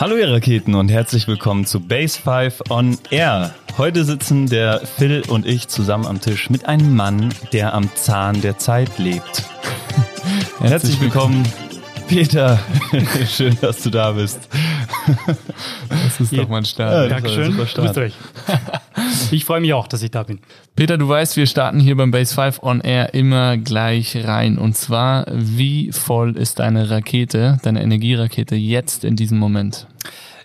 Hallo ihr Raketen und herzlich willkommen zu Base 5 on Air. Heute sitzen der Phil und ich zusammen am Tisch mit einem Mann, der am Zahn der Zeit lebt. herzlich willkommen, Peter. Schön, dass du da bist. Das ist doch mal ein Start. Ja, Dankeschön. Grüßt euch. Ich freue mich auch, dass ich da bin. Peter, du weißt, wir starten hier beim Base 5 on Air immer gleich rein. Und zwar, wie voll ist deine Rakete, deine Energierakete jetzt in diesem Moment?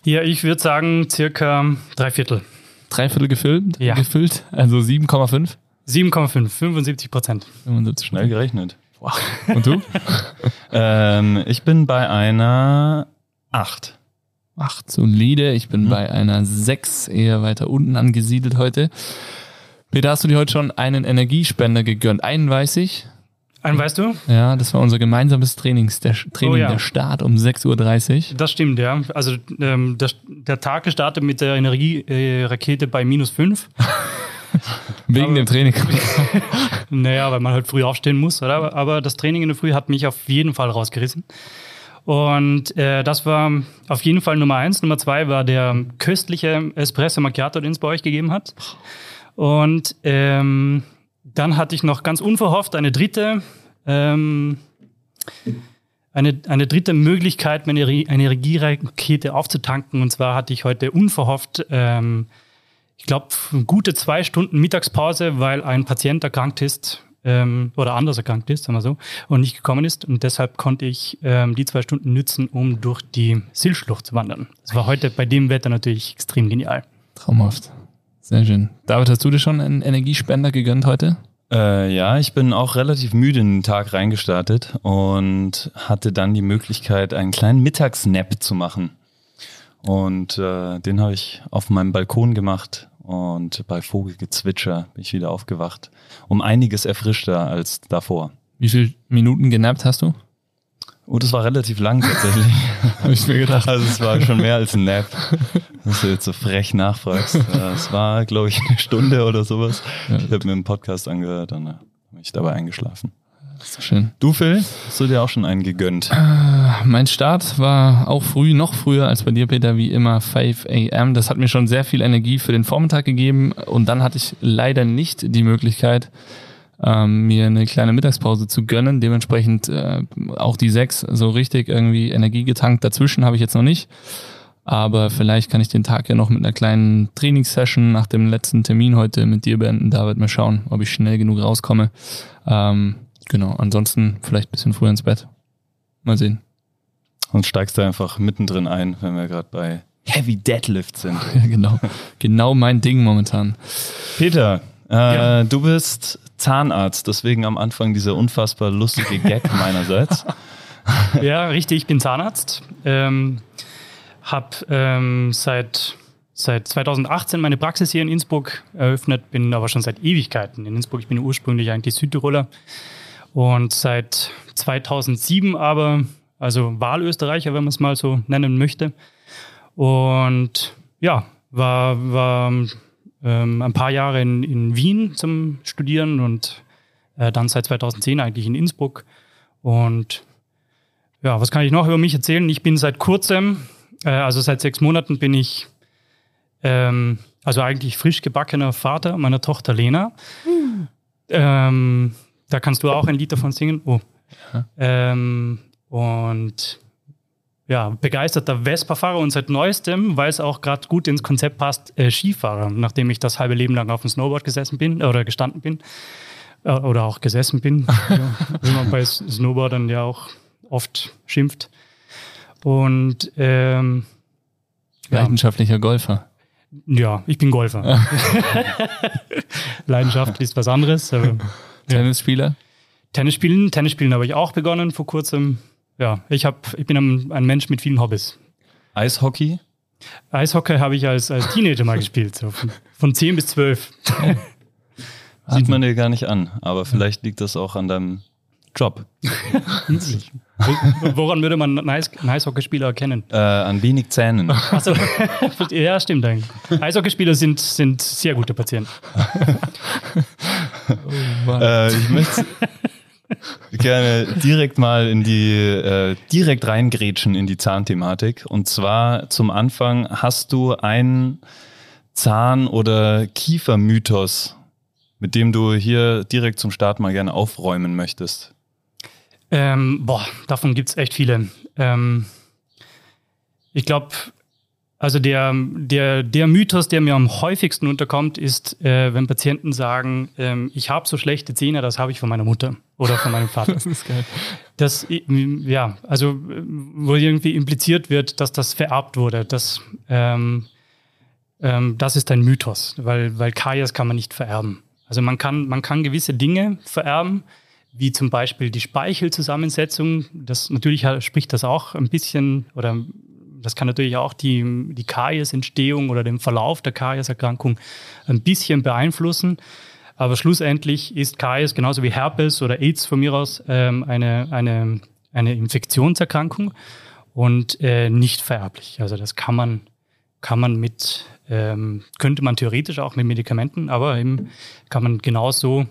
Ja, ich würde sagen, circa drei Viertel. Dreiviertel gefüllt? Ja. Gefüllt? Also 7,5? 7,5, 75 Prozent. 75 Schnell gerechnet. Wow. Und du? Ähm, ich bin bei einer 8. Acht solide. Ich bin bei einer 6 eher weiter unten angesiedelt heute. Peter, hast du dir heute schon einen Energiespender gegönnt? Einen weiß ich. Einen weißt du? Ja, das war unser gemeinsames Trainings, der Training, Oh ja. der Start um 6.30 Uhr. Das stimmt, ja. Also ähm, der, der Tag gestartet mit der Energierakete bei minus 5. Wegen Aber- dem Training. Naja, weil man halt früh aufstehen muss, oder? Aber das Training in der Früh hat mich auf jeden Fall rausgerissen. Und äh, das war auf jeden Fall Nummer eins. Nummer zwei war der köstliche Espresso Macchiato, den es bei euch gegeben hat. Und ähm, dann hatte ich noch ganz unverhofft eine dritte, ähm, eine, eine dritte Möglichkeit, meine Re- Energierakete aufzutanken. Und zwar hatte ich heute unverhofft ähm, ich glaube, gute zwei Stunden Mittagspause, weil ein Patient erkrankt ist ähm, oder anders erkrankt ist, sagen wir so, und nicht gekommen ist. Und deshalb konnte ich ähm, die zwei Stunden nützen, um durch die Silschlucht zu wandern. Das war heute bei dem Wetter natürlich extrem genial. Traumhaft. Sehr schön. David, hast du dir schon einen Energiespender gegönnt heute? Äh, ja, ich bin auch relativ müde in den Tag reingestartet und hatte dann die Möglichkeit, einen kleinen Mittagsnap zu machen. Und äh, den habe ich auf meinem Balkon gemacht und bei Vogelgezwitscher bin ich wieder aufgewacht. Um einiges erfrischter als davor. Wie viele Minuten genappt hast du? Oh, das war relativ lang tatsächlich. Habe ich mir gedacht. Also es war schon mehr als ein Nap, dass du jetzt so frech nachfragst. Es war, glaube ich, eine Stunde oder sowas. Ich habe mir einen Podcast angehört und äh, bin ich dabei eingeschlafen. Ist schön. Du, Phil, hast du dir auch schon einen gegönnt? Mein Start war auch früh, noch früher als bei dir, Peter, wie immer 5 a.m. Das hat mir schon sehr viel Energie für den Vormittag gegeben und dann hatte ich leider nicht die Möglichkeit, ähm, mir eine kleine Mittagspause zu gönnen. Dementsprechend äh, auch die sechs so richtig irgendwie Energie getankt. Dazwischen habe ich jetzt noch nicht. Aber vielleicht kann ich den Tag ja noch mit einer kleinen Trainingssession nach dem letzten Termin heute mit dir beenden. David, mal schauen, ob ich schnell genug rauskomme. Ähm, genau, ansonsten vielleicht ein bisschen früher ins Bett. Mal sehen. Sonst steigst du einfach mittendrin ein, wenn wir gerade bei Heavy Deadlift sind. Ja, genau. genau mein Ding momentan. Peter, äh, Ja. du bist Zahnarzt, deswegen am Anfang dieser unfassbar lustige Gag meinerseits. Ja, richtig, ich bin Zahnarzt. Ähm, hab ähm, seit, seit 2018 meine Praxis hier in Innsbruck eröffnet, bin aber schon seit Ewigkeiten in Innsbruck. Ich bin ursprünglich eigentlich Südtiroler und seit 2007 aber, also Wahlösterreicher, wenn man es mal so nennen möchte. Und ja, war, war ähm, ein paar Jahre in, in Wien zum Studieren und äh, dann seit 2010 eigentlich in Innsbruck. Und ja, was kann ich noch über mich erzählen? Ich bin seit kurzem, äh, also seit sechs Monaten bin ich, ähm, also eigentlich frisch gebackener Vater meiner Tochter Lena. Ähm, da kannst du auch ein Lied davon singen. Oh. Ähm, und ja, begeisterter Vespa-Fahrer und seit neuestem, weil es auch gerade gut ins Konzept passt, äh, Skifahrer, nachdem ich das halbe Leben lang auf dem Snowboard gesessen bin oder gestanden bin äh, oder auch gesessen bin, ja, wie man bei Snowboardern ja auch oft schimpft. Und ähm, ja, Leidenschaftlicher Golfer. ja, ich bin Golfer. Leidenschaft ist was anderes. Aber Tennisspieler. Tennis spielen, Tennis spielen habe ich auch begonnen vor kurzem. Ja, ich habe, ich bin ein, ein Mensch mit vielen Hobbys. Eishockey? Eishockey habe ich als, als Teenager mal gespielt, so von, von 10 bis 12. Sieht man dir gar nicht an, aber vielleicht liegt das auch an deinem Job. Woran würde man einen Eis- einen Eishockeyspieler erkennen? Äh, an wenig Zähnen. Achso, ja, stimmt eigentlich. Eishockeyspieler sind, sind sehr gute Patienten. äh, ich möchte gerne direkt mal in die, äh, direkt reingrätschen in die Zahnthematik. Und zwar zum Anfang, hast du einen Zahn- oder Kiefermythos, mit dem du hier direkt zum Start mal gerne aufräumen möchtest? Ähm, boah, davon gibt es echt viele. Ähm, ich glaube, also der, der, der Mythos, der mir am häufigsten unterkommt, ist, äh, wenn Patienten sagen, ähm, ich habe so schlechte Zähne, das habe ich von meiner Mutter oder von meinem Vater. Das ist geil. Das, ja, also wo irgendwie impliziert wird, dass das vererbt wurde. Das, ähm, ähm, das ist ein Mythos, weil, weil Karies kann man nicht vererben. Also man kann, man kann gewisse Dinge vererben, wie zum Beispiel die Speichelzusammensetzung. Das natürlich spricht das auch ein bisschen oder das kann natürlich auch die, die Kariesentstehung oder den Verlauf der Karieserkrankung ein bisschen beeinflussen. Aber schlussendlich ist Karies genauso wie Herpes oder AIDS von mir aus ähm, eine, eine, eine Infektionserkrankung und äh, nicht vererblich. Also das kann man, kann man mit, ähm, könnte man theoretisch auch mit Medikamenten, aber eben kann man genauso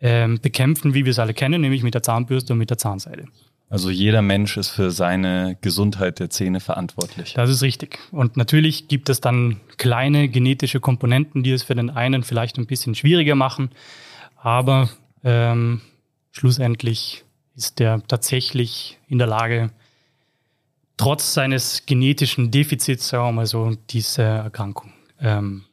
ähm, bekämpfen, wie wir es alle kennen, nämlich mit der Zahnbürste und mit der Zahnseide. Also jeder Mensch ist für seine Gesundheit der Zähne verantwortlich. Das ist richtig. Und natürlich gibt es dann kleine genetische Komponenten, die es für den einen vielleicht ein bisschen schwieriger machen. Aber ähm, schlussendlich ist der tatsächlich in der Lage, trotz seines genetischen Defizits, sagen wir mal so, diese Erkrankung ähm,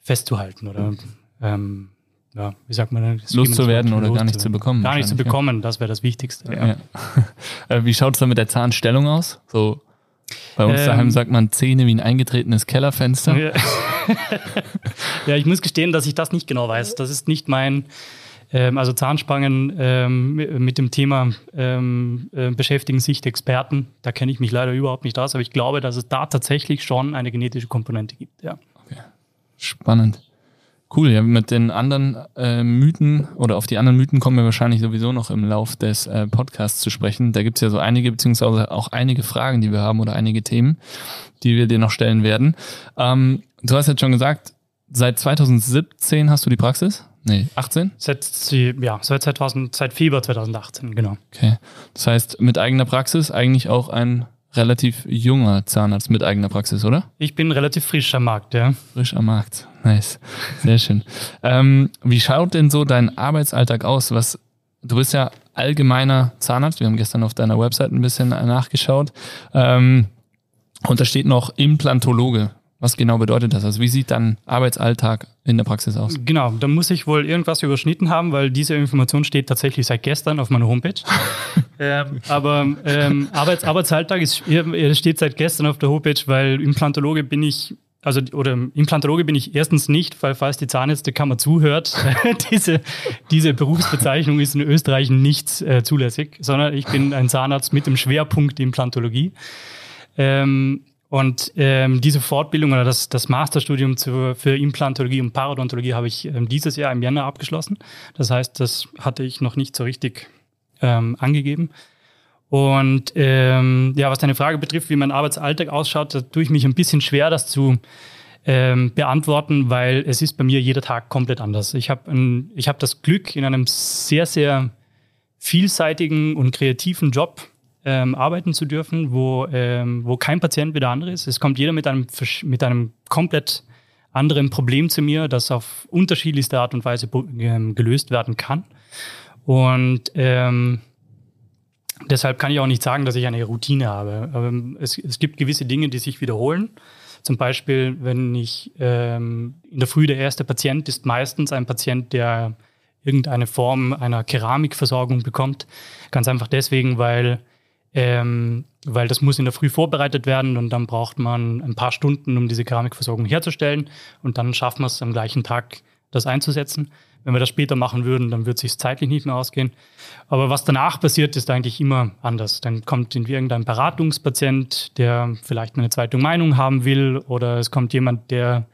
festzuhalten oder ähm, ja, wie sagt man, loszuwerden oder gar nicht zu bekommen. Gar nicht zu bekommen, das wäre das Wichtigste. Ja. Ja. Äh, wie schaut es dann mit der Zahnstellung aus? So bei uns ähm, daheim sagt man Zähne wie ein eingetretenes Kellerfenster. Ja. ja, ich muss gestehen, dass ich das nicht genau weiß. Das ist nicht mein, ähm, also Zahnspangen ähm, mit dem Thema ähm, äh, beschäftigen sich die Experten. Da kenne ich mich leider überhaupt nicht aus, aber ich glaube, dass es da tatsächlich schon eine genetische Komponente gibt. Ja. Okay. Spannend. Cool, ja, mit den anderen äh, Mythen oder auf die anderen Mythen kommen wir wahrscheinlich sowieso noch im Lauf des äh, Podcasts zu sprechen. Da gibt's ja so einige, beziehungsweise auch einige Fragen, die wir haben oder einige Themen, die wir dir noch stellen werden. Ähm, du hast jetzt schon gesagt, seit 2017 hast du die Praxis? Nee, 18? Seit, ja, seit, 2000, seit Februar 2018, genau. Okay. Das heißt, mit eigener Praxis eigentlich auch ein relativ junger Zahnarzt mit eigener Praxis, oder? Ich bin relativ frisch am Markt, ja. Frisch am Markt. Nice. Sehr schön. ähm, wie schaut denn so dein Arbeitsalltag aus? Was, du bist ja allgemeiner Zahnarzt. Wir haben gestern auf deiner Website ein bisschen nachgeschaut. Ähm, und da steht noch Implantologe. Was genau bedeutet das? Also wie sieht dein Arbeitsalltag in der Praxis aus? Genau, da muss ich wohl irgendwas überschnitten haben, weil diese Information steht tatsächlich seit gestern auf meiner Homepage. ähm, aber ähm, Arbeits Arbeitsalltag ist, steht seit gestern auf der Homepage, weil Implantologe bin ich also oder Implantologe bin ich erstens nicht, weil falls die Zahnärztekammer zuhört, diese, diese Berufsbezeichnung ist in Österreich nicht äh, zulässig, sondern ich bin ein Zahnarzt mit dem Schwerpunkt Implantologie. Ähm, und ähm, diese Fortbildung oder das, das Masterstudium zu, für Implantologie und Parodontologie habe ich ähm, dieses Jahr im Januar abgeschlossen. Das heißt, das hatte ich noch nicht so richtig ähm, angegeben. Und ähm, ja, was deine Frage betrifft, wie mein Arbeitsalltag ausschaut, da tue ich mich ein bisschen schwer, das zu ähm, beantworten, weil es ist bei mir jeder Tag komplett anders. Ich habe hab das Glück, in einem sehr, sehr vielseitigen und kreativen Job ähm, arbeiten zu dürfen, wo, ähm, wo kein Patient wie der andere ist. Es kommt jeder mit einem, mit einem komplett anderen Problem zu mir, das auf unterschiedlichste Art und Weise ähm, gelöst werden kann. Und ähm, deshalb kann ich auch nicht sagen, dass ich eine Routine habe. Aber es, es gibt gewisse Dinge, die sich wiederholen. Zum Beispiel, wenn ich ähm, in der Früh der erste Patient ist meistens ein Patient, der irgendeine Form einer Keramikversorgung bekommt. Ganz einfach deswegen, weil ähm, weil das muss in der Früh vorbereitet werden und dann braucht man ein paar Stunden, um diese Keramikversorgung herzustellen und dann schaffen wir es am gleichen Tag, das einzusetzen. Wenn wir das später machen würden, dann wird es sich zeitlich nicht mehr ausgehen. Aber was danach passiert, ist eigentlich immer anders. Dann kommt irgendein Beratungspatient, der vielleicht eine zweite Meinung haben will, oder es kommt jemand, der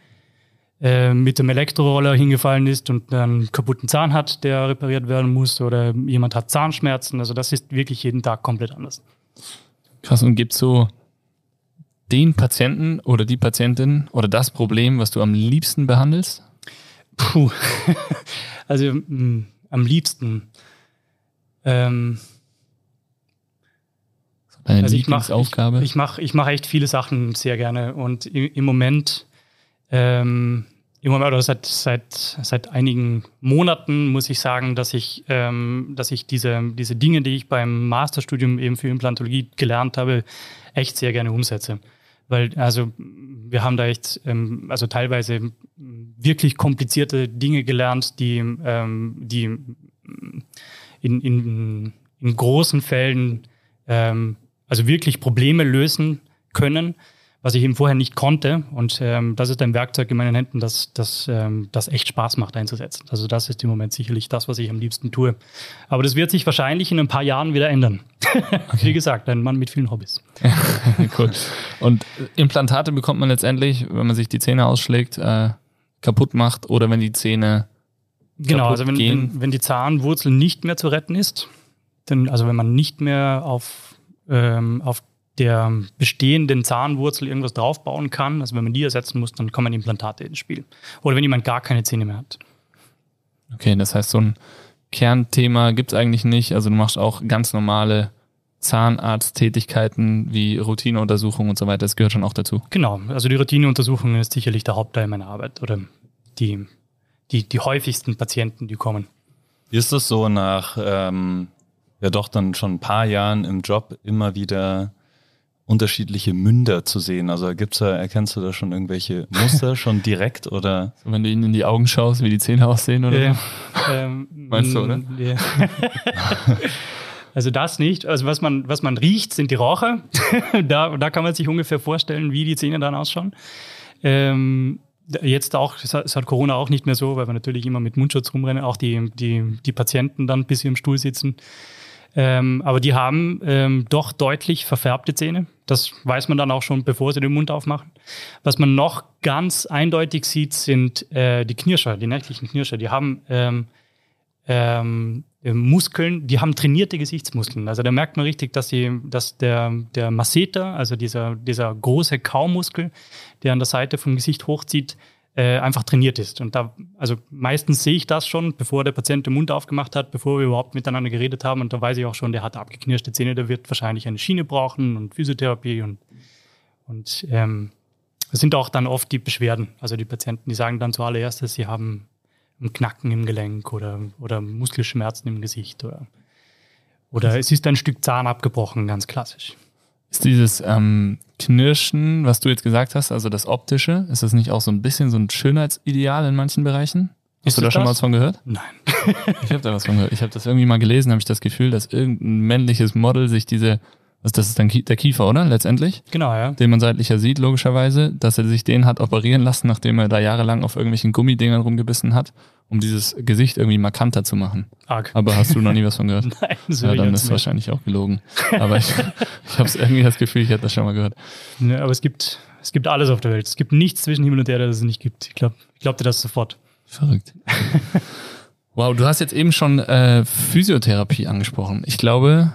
äh, mit dem Elektroroller hingefallen ist und einen kaputten Zahn hat, der repariert werden muss, oder jemand hat Zahnschmerzen. Also das ist wirklich jeden Tag komplett anders. Krass, und gibt so den Patienten oder die Patientin oder das Problem, was du am liebsten behandelst? Puh, also mh, mm, am liebsten. Ähm, Deine also ich mache Lieblingsaufgabe? ich, mache ich mach echt viele Sachen sehr gerne und im, im Moment ähm, im Moment oder seit, seit, seit einigen Monaten muss ich sagen, dass ich, ähm, dass ich diese, diese Dinge, die ich beim Masterstudium eben für Implantologie gelernt habe, echt sehr gerne umsetze. Weil, also, wir haben da echt, ähm, also teilweise wirklich komplizierte Dinge gelernt, die, ähm, die in, in, in großen Fällen, ähm, also wirklich Probleme lösen können was ich eben vorher nicht konnte. Und ähm, das ist ein Werkzeug in meinen Händen, das, das, ähm, das echt Spaß macht einzusetzen. Also das ist im Moment sicherlich das, was ich am liebsten tue. Aber das wird sich wahrscheinlich in ein paar Jahren wieder ändern. Okay. Wie gesagt, ein Mann mit vielen Hobbys. cool. Und Implantate bekommt man letztendlich, wenn man sich die Zähne ausschlägt, äh, kaputt macht oder wenn die Zähne Genau, also wenn, wenn, wenn die Zahnwurzel nicht mehr zu retten ist, dann, also wenn man nicht mehr auf, ähm, auf der bestehenden Zahnwurzel irgendwas draufbauen kann. Also wenn man die ersetzen muss, dann kommen Implantate ins Spiel. Oder wenn jemand gar keine Zähne mehr hat. Okay, das heißt, so ein Kernthema gibt es eigentlich nicht. Also du machst auch ganz normale Zahnarzttätigkeiten wie Routineuntersuchungen und so weiter. Das gehört schon auch dazu. Genau, also die Routineuntersuchung ist sicherlich der Hauptteil meiner Arbeit oder die, die, die häufigsten Patienten, die kommen. Wie ist das so nach ähm, ja doch dann schon ein paar Jahren im Job immer wieder unterschiedliche Münder zu sehen? Also gibt's da, erkennst du da schon irgendwelche Muster schon direkt oder? So, wenn du ihnen in die Augen schaust, wie die Zähne aussehen oder? Ja, ähm, Meinst du, oder? Ja. also das nicht. Also was man, was man riecht, sind die Raucher. da, da kann man sich ungefähr vorstellen, wie die Zähne dann ausschauen. Ähm, jetzt auch, es hat Corona auch nicht mehr so, weil wir natürlich immer mit Mundschutz rumrennen, auch die, die, die Patienten dann bis sie im Stuhl sitzen. Ähm, aber die haben ähm, doch deutlich verfärbte Zähne. Das weiß man dann auch schon, bevor sie den Mund aufmachen. Was man noch ganz eindeutig sieht, sind äh, die Knirscher, die nächtlichen Knirscher. Die haben ähm, ähm, Muskeln, die haben trainierte Gesichtsmuskeln. Also da merkt man richtig, dass, die, dass der, der Masseter, also dieser, dieser große Kaumuskel, der an der Seite vom Gesicht hochzieht, äh, einfach trainiert ist. Und da, also meistens sehe ich das schon, bevor der Patient den Mund aufgemacht hat, bevor wir überhaupt miteinander geredet haben. Und da weiß ich auch schon, der hat abgeknirschte Zähne, der wird wahrscheinlich eine Schiene brauchen und Physiotherapie und, und ähm, es sind auch dann oft die Beschwerden. Also die Patienten, die sagen dann zuallererst, dass sie haben ein Knacken im Gelenk oder, oder Muskelschmerzen im Gesicht oder, oder es ist ein Stück Zahn abgebrochen, ganz klassisch. Ist dieses ähm, Knirschen, was du jetzt gesagt hast, also das Optische, ist das nicht auch so ein bisschen so ein Schönheitsideal in manchen Bereichen? Hast ist du da schon das? mal was von gehört? Nein. ich habe da was von gehört. Ich habe das irgendwie mal gelesen, habe ich das Gefühl, dass irgendein männliches Model sich diese also das ist dann der Kiefer, oder? Letztendlich? Genau, ja. Den man seitlicher sieht, logischerweise, dass er sich den hat operieren lassen, nachdem er da jahrelang auf irgendwelchen Gummidingern rumgebissen hat, um dieses Gesicht irgendwie markanter zu machen. Arg. Aber hast du noch nie was von gehört? Nein, so Ja, dann ist es wahrscheinlich auch gelogen. Aber ich, ich habe irgendwie das Gefühl, ich hätte das schon mal gehört. Ja, aber es gibt, es gibt alles auf der Welt. Es gibt nichts zwischen Himmel und Erde, das es nicht gibt. Ich glaube ich glaub dir das sofort. Verrückt. wow, du hast jetzt eben schon äh, Physiotherapie angesprochen. Ich glaube,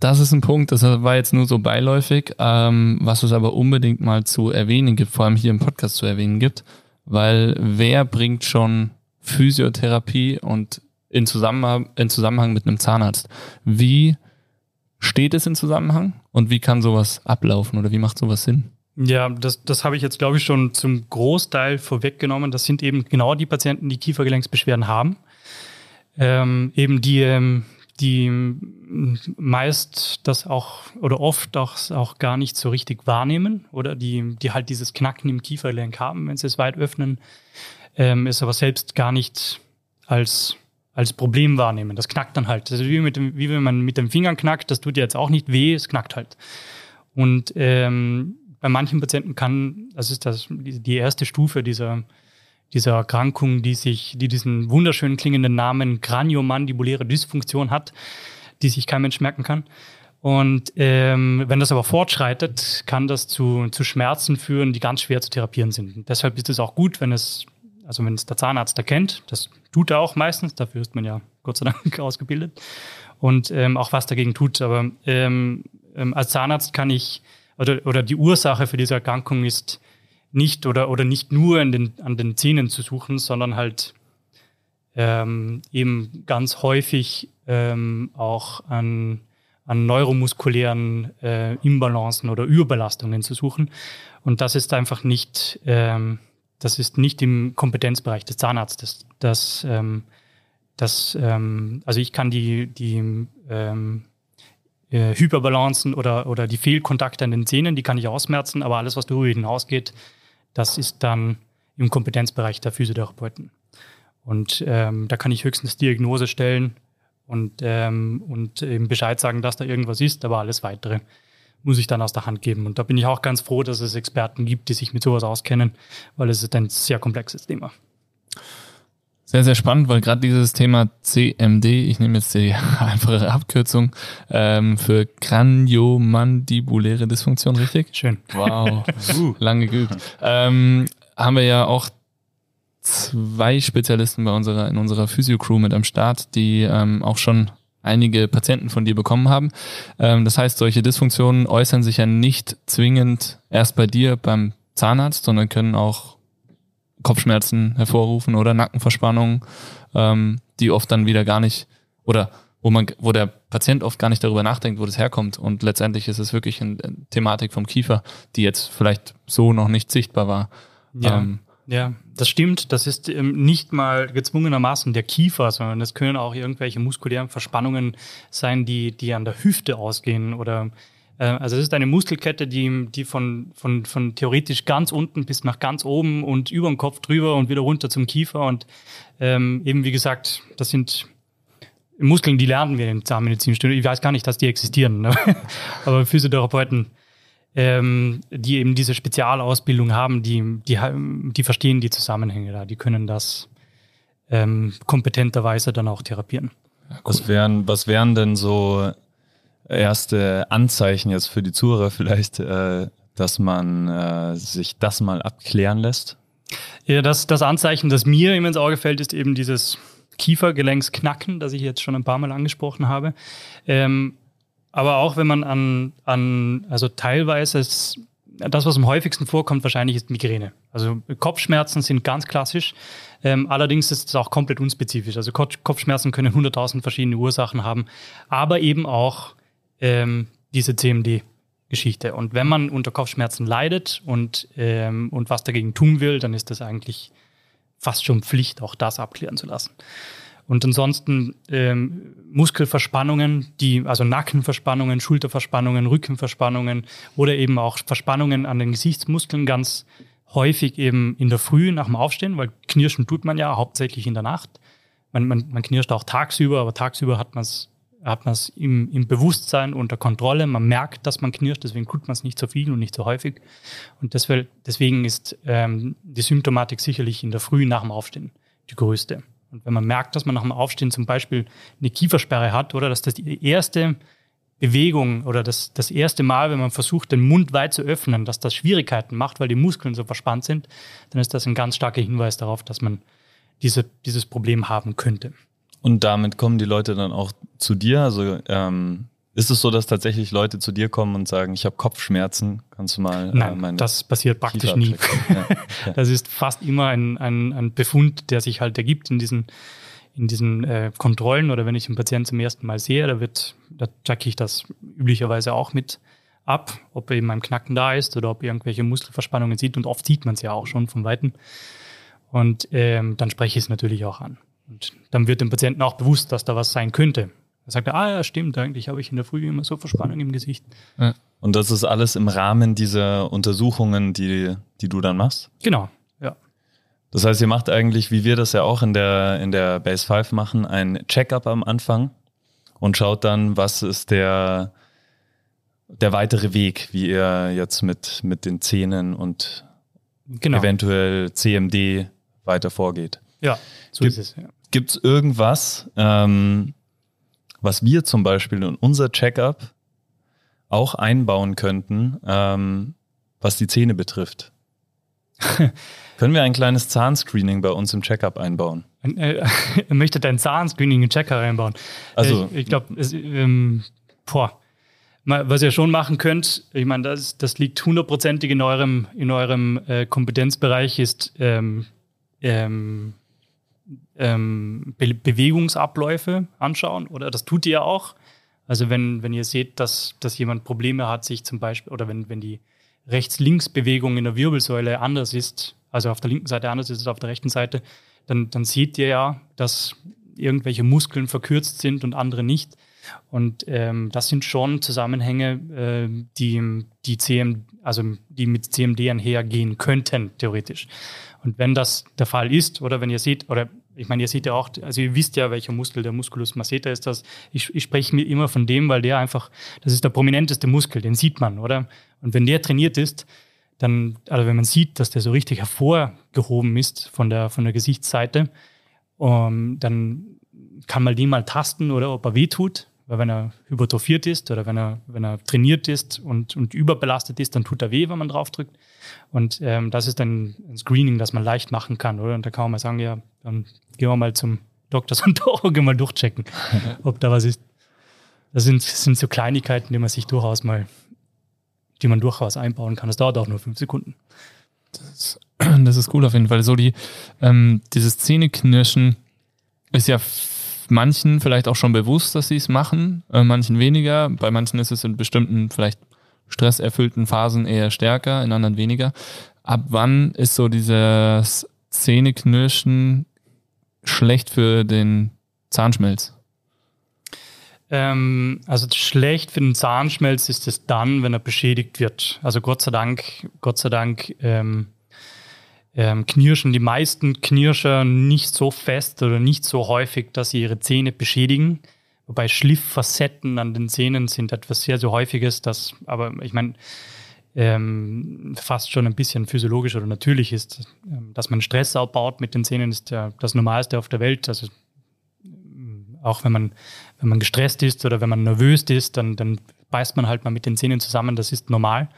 das ist ein Punkt, das war jetzt nur so beiläufig, ähm, was es aber unbedingt mal zu erwähnen gibt, vor allem hier im Podcast zu erwähnen gibt, weil wer bringt schon Physiotherapie und in Zusammenhang, in Zusammenhang mit einem Zahnarzt? Wie steht es in Zusammenhang und wie kann sowas ablaufen oder wie macht sowas Sinn? Ja, das, das habe ich jetzt, glaube ich, schon zum Großteil vorweggenommen. Das sind eben genau die Patienten, die Kiefergelenksbeschwerden haben. Ähm, eben die, ähm, die meist das auch oder oft auch, auch gar nicht so richtig wahrnehmen oder die, die halt dieses Knacken im Kiefergelenk haben, wenn sie es weit öffnen, ähm, es aber selbst gar nicht als, als Problem wahrnehmen. Das knackt dann halt. Also wie, mit dem, wie wenn man mit dem Fingern knackt, das tut ja jetzt auch nicht weh, es knackt halt. Und ähm, bei manchen Patienten kann, das ist das, die erste Stufe dieser dieser Erkrankung, die sich, die diesen wunderschönen klingenden Namen Kraniomandibuläre Dysfunktion hat, die sich kein Mensch merken kann. Und ähm, wenn das aber fortschreitet, kann das zu, zu Schmerzen führen, die ganz schwer zu therapieren sind. Und deshalb ist es auch gut, wenn es, also wenn es der Zahnarzt erkennt, das tut er auch meistens, dafür ist man ja Gott sei Dank ausgebildet und ähm, auch was dagegen tut. Aber ähm, ähm, als Zahnarzt kann ich, oder, oder die Ursache für diese Erkrankung ist nicht oder, oder nicht nur den, an den Zähnen zu suchen, sondern halt ähm, eben ganz häufig ähm, auch an, an neuromuskulären äh, Imbalancen oder Überbelastungen zu suchen. Und das ist einfach nicht, ähm, das ist nicht im Kompetenzbereich des Zahnarztes. Das, ähm, das, ähm, also ich kann die, die ähm, äh, Hyperbalancen oder, oder die Fehlkontakte an den Zähnen, die kann ich ausmerzen, aber alles, was darüber hinausgeht, das ist dann im Kompetenzbereich der Physiotherapeuten. Und ähm, da kann ich höchstens Diagnose stellen und, ähm, und eben Bescheid sagen, dass da irgendwas ist, aber alles weitere muss ich dann aus der Hand geben. Und da bin ich auch ganz froh, dass es Experten gibt, die sich mit sowas auskennen, weil es ist ein sehr komplexes Thema. Sehr, sehr spannend, weil gerade dieses Thema CMD, ich nehme jetzt die einfache Abkürzung, ähm, für Kraniomandibuläre Dysfunktion, richtig? Schön. Wow, uh. lange geübt. Ähm, haben wir ja auch zwei Spezialisten bei unserer, in unserer Physio-Crew mit am Start, die ähm, auch schon einige Patienten von dir bekommen haben. Ähm, das heißt, solche Dysfunktionen äußern sich ja nicht zwingend erst bei dir beim Zahnarzt, sondern können auch Kopfschmerzen hervorrufen oder Nackenverspannungen, ähm, die oft dann wieder gar nicht oder wo man, wo der Patient oft gar nicht darüber nachdenkt, wo das herkommt. Und letztendlich ist es wirklich eine Thematik vom Kiefer, die jetzt vielleicht so noch nicht sichtbar war. Ja. Ähm, ja, das stimmt. Das ist ähm, nicht mal gezwungenermaßen der Kiefer, sondern es können auch irgendwelche muskulären Verspannungen sein, die, die an der Hüfte ausgehen oder also es ist eine Muskelkette, die, die von, von, von theoretisch ganz unten bis nach ganz oben und über den Kopf drüber und wieder runter zum Kiefer. Und ähm, eben wie gesagt, das sind Muskeln, die lernen wir in Zahnmedizinstudium. Ich weiß gar nicht, dass die existieren. Ne? Aber Physiotherapeuten, ähm, die eben diese Spezialausbildung haben, die, die, die verstehen die Zusammenhänge da. Die können das ähm, kompetenterweise dann auch therapieren. Ja, was, wären, was wären denn so erste Anzeichen jetzt für die Zuhörer vielleicht, äh, dass man äh, sich das mal abklären lässt? Ja, das, das Anzeichen, das mir immer ins Auge fällt, ist eben dieses Kiefergelenksknacken, das ich jetzt schon ein paar Mal angesprochen habe. Ähm, aber auch wenn man an, an also teilweise ist, das, was am häufigsten vorkommt, wahrscheinlich ist Migräne. Also Kopfschmerzen sind ganz klassisch. Ähm, allerdings ist es auch komplett unspezifisch. Also Kopfschmerzen können 100.000 verschiedene Ursachen haben, aber eben auch ähm, diese CMD-Geschichte. Und wenn man unter Kopfschmerzen leidet und, ähm, und was dagegen tun will, dann ist das eigentlich fast schon Pflicht, auch das abklären zu lassen. Und ansonsten ähm, Muskelverspannungen, die, also Nackenverspannungen, Schulterverspannungen, Rückenverspannungen oder eben auch Verspannungen an den Gesichtsmuskeln ganz häufig eben in der Früh nach dem Aufstehen, weil knirschen tut man ja hauptsächlich in der Nacht. Man, man, man knirscht auch tagsüber, aber tagsüber hat man es hat man es im, im Bewusstsein unter Kontrolle. Man merkt, dass man knirscht, deswegen tut man es nicht so viel und nicht so häufig. Und deswegen ist ähm, die Symptomatik sicherlich in der Früh nach dem Aufstehen die größte. Und wenn man merkt, dass man nach dem Aufstehen zum Beispiel eine Kiefersperre hat oder dass das die erste Bewegung oder das, das erste Mal, wenn man versucht, den Mund weit zu öffnen, dass das Schwierigkeiten macht, weil die Muskeln so verspannt sind, dann ist das ein ganz starker Hinweis darauf, dass man diese, dieses Problem haben könnte. Und damit kommen die Leute dann auch zu dir? Also ähm, ist es so, dass tatsächlich Leute zu dir kommen und sagen, ich habe Kopfschmerzen, kannst du mal äh, Nein, äh, das passiert praktisch nie. Ja. Das ist fast immer ein, ein, ein Befund, der sich halt ergibt in diesen, in diesen äh, Kontrollen oder wenn ich einen Patienten zum ersten Mal sehe, da wird, da checke ich das üblicherweise auch mit ab, ob eben ein Knacken da ist oder ob irgendwelche Muskelverspannungen sieht und oft sieht man es ja auch schon von Weitem. Und ähm, dann spreche ich es natürlich auch an. Und dann wird dem Patienten auch bewusst, dass da was sein könnte. Er sagt, ah ja, stimmt, eigentlich habe ich in der Früh immer so Verspannung im Gesicht. Ja. Und das ist alles im Rahmen dieser Untersuchungen, die, die du dann machst? Genau, ja. Das heißt, ihr macht eigentlich, wie wir das ja auch in der, in der Base 5 machen, ein Checkup am Anfang und schaut dann, was ist der, der weitere Weg, wie ihr jetzt mit, mit den Zähnen und genau. eventuell CMD weiter vorgeht. Ja, so Gibt, ist es. Ja. Gibt es irgendwas, ähm, was wir zum Beispiel in unser Checkup auch einbauen könnten, ähm, was die Zähne betrifft? Können wir ein kleines Zahnscreening bei uns im Checkup einbauen? Äh, möchte dein Zahnscreening im Checkup einbauen. Also, ich, ich glaube, ähm, was ihr schon machen könnt, ich meine, das, das liegt hundertprozentig in eurem, in eurem äh, Kompetenzbereich, ist ähm, ähm, ähm, Be Bewegungsabläufe anschauen, oder? Das tut ihr auch. Also wenn, wenn ihr seht, dass, dass jemand Probleme hat, sich zum Beispiel, oder wenn, wenn die Rechts-Links-Bewegung in der Wirbelsäule anders ist, also auf der linken Seite anders ist als auf der rechten Seite, dann, dann seht ihr ja, dass irgendwelche Muskeln verkürzt sind und andere nicht. Und ähm, das sind schon Zusammenhänge, äh, die, die, CM, also die mit CMD einhergehen könnten, theoretisch. Und wenn das der Fall ist, oder wenn ihr seht, oder ich meine, ihr seht ja auch, also ihr wisst ja, welcher Muskel der Musculus masseter ist. Das, ich, ich spreche mir immer von dem, weil der einfach, das ist der prominenteste Muskel, den sieht man, oder? Und wenn der trainiert ist, dann, also wenn man sieht, dass der so richtig hervorgehoben ist von der, von der Gesichtsseite, um, ähm, dann kann man den mal tasten oder ob er wehtut. Weil wenn er hypertrophiert ist oder wenn er, wenn er trainiert ist und, und überbelastet ist, dann tut er weh, wenn man draufdrückt. Und ähm, das ist dann ein Screening, das man leicht machen kann, oder? Und da kann man mal sagen, ja, dann gehen wir mal zum Doktor und mal durchchecken, ob da was ist. Das sind, sind so Kleinigkeiten, die man sich durchaus mal, die man durchaus einbauen kann. Das dauert auch nur fünf Sekunden. Das, das ist cool auf jeden Fall. So die, ähm, dieses Zähneknirschen ist ja manchen vielleicht auch schon bewusst, dass sie es machen, äh, manchen weniger. Bei manchen ist es in bestimmten, vielleicht stresserfüllten Phasen eher stärker, in anderen weniger. Ab wann ist so dieses Zähneknirschen schlecht für den Zahnschmelz? Ähm, also schlecht für den Zahnschmelz ist es dann, wenn er beschädigt wird. Also Gott sei Dank, Gott sei Dank ähm, ähm, knirschen die meisten Knirscher nicht so fest oder nicht so häufig, dass sie ihre Zähne beschädigen. Wobei Schlifffacetten an den Zähnen sind etwas sehr, sehr häufiges, das aber, ich meine, ähm, fast schon ein bisschen physiologisch oder natürlich ist. Ähm, dass man Stress aufbaut mit den Zähnen, ist ja das Normalste auf der Welt. Also auch wenn man, wenn man gestresst ist oder wenn man nervös ist, dann, dann beißt man halt mal mit den Zähnen zusammen, das ist normal.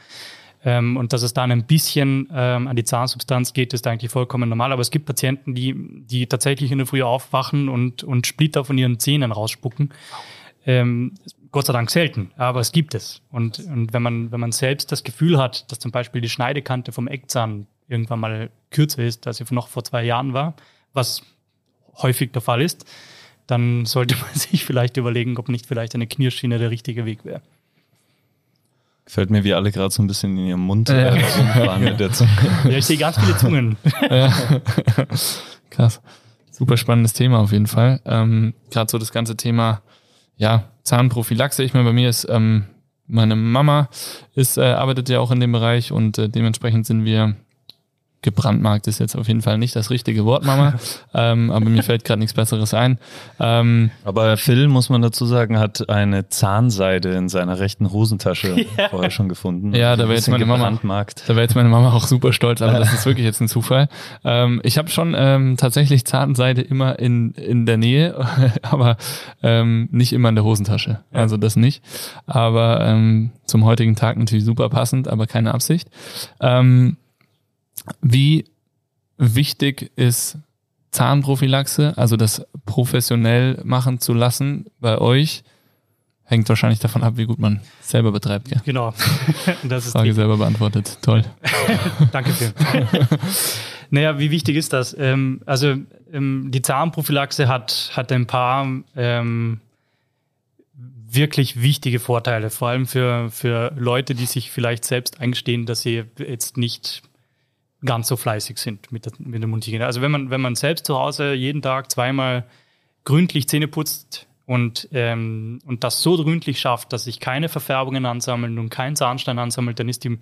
Ähm, und dass es dann ein bisschen ähm, an die Zahnsubstanz geht, ist eigentlich vollkommen normal. Aber es gibt Patienten, die, die tatsächlich in der Früh aufwachen und, und Splitter von ihren Zähnen rausspucken. Ähm, Gott sei Dank selten, aber es gibt es. Und, und wenn, man, wenn man selbst das Gefühl hat, dass zum Beispiel die Schneidekante vom Eckzahn irgendwann mal kürzer ist, als sie noch vor zwei Jahren war, was häufig der Fall ist, dann sollte man sich vielleicht überlegen, ob nicht vielleicht eine Knierschiene der richtige Weg wäre. Gefällt mir, wie alle gerade so ein bisschen in ihrem Mund äh, rumfahren mit der Zunge. Ja, ich sehe ganz viele Zungen. Ja. Krass. Super spannendes Thema auf jeden Fall. Ähm, gerade so das ganze Thema, ja, Zahnprophylaxe. Ich meine, bei mir ist ähm, meine Mama ist, äh, arbeitet ja auch in dem Bereich und äh, dementsprechend sind wir gebrandmarkt ist jetzt auf jeden Fall nicht das richtige Wort, Mama. ähm, aber mir fällt gerade nichts Besseres ein. Ähm, aber Phil, muss man dazu sagen, hat eine Zahnseide in seiner rechten Hosentasche ja. vorher schon gefunden. Ja, da wäre jetzt meine Mama. Da wäre jetzt meine Mama auch super stolz, aber das ist wirklich jetzt ein Zufall. Ähm, ich habe schon ähm, tatsächlich Zahnseide immer in, in der Nähe, aber ähm, nicht immer in der Hosentasche. Also das nicht. Aber ähm, zum heutigen Tag natürlich super passend, aber keine Absicht. Wie wichtig ist Zahnprophylaxe, also das professionell machen zu lassen bei euch? Hängt wahrscheinlich davon ab, wie gut man selber betreibt. Gell? Genau. Das ist Frage die. selber beantwortet. Toll. Danke für. naja, wie wichtig ist das? Ähm, also ähm, die Zahnprophylaxe hat, hat ein paar ähm, wirklich wichtige Vorteile, vor allem für, für Leute, die sich vielleicht selbst eingestehen, dass sie jetzt nicht ganz so fleißig sind mit der, mit der Mundhygiene. Also wenn man, wenn man selbst zu Hause jeden Tag zweimal gründlich Zähne putzt und, ähm, und das so gründlich schafft, dass sich keine Verfärbungen ansammeln und kein Zahnstein ansammelt, dann ist die,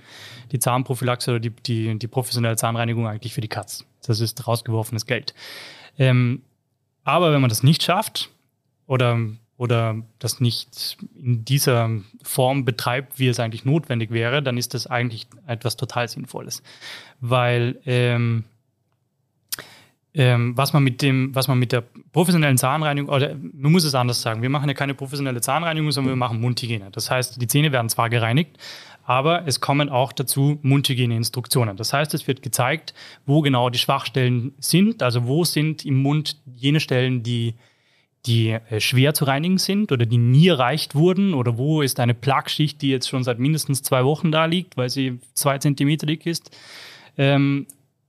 die Zahnprophylaxe oder die, die, die professionelle Zahnreinigung eigentlich für die Katz. Das ist rausgeworfenes Geld. Ähm, aber wenn man das nicht schafft oder oder das nicht in dieser Form betreibt, wie es eigentlich notwendig wäre, dann ist das eigentlich etwas total Sinnvolles. Weil ähm, ähm, was man mit dem, was man mit der professionellen Zahnreinigung, oder man muss es anders sagen, wir machen ja keine professionelle Zahnreinigung, sondern wir machen Mundhygiene. Das heißt, die Zähne werden zwar gereinigt, aber es kommen auch dazu Mundhygieneinstruktionen. Das heißt, es wird gezeigt, wo genau die Schwachstellen sind, also wo sind im Mund jene Stellen, die die äh, schwer zu reinigen sind oder die nie erreicht wurden oder wo ist eine Plackschicht, die jetzt schon seit mindestens zwei Wochen da liegt, weil sie zwei Zentimeter dick ist. Ähm,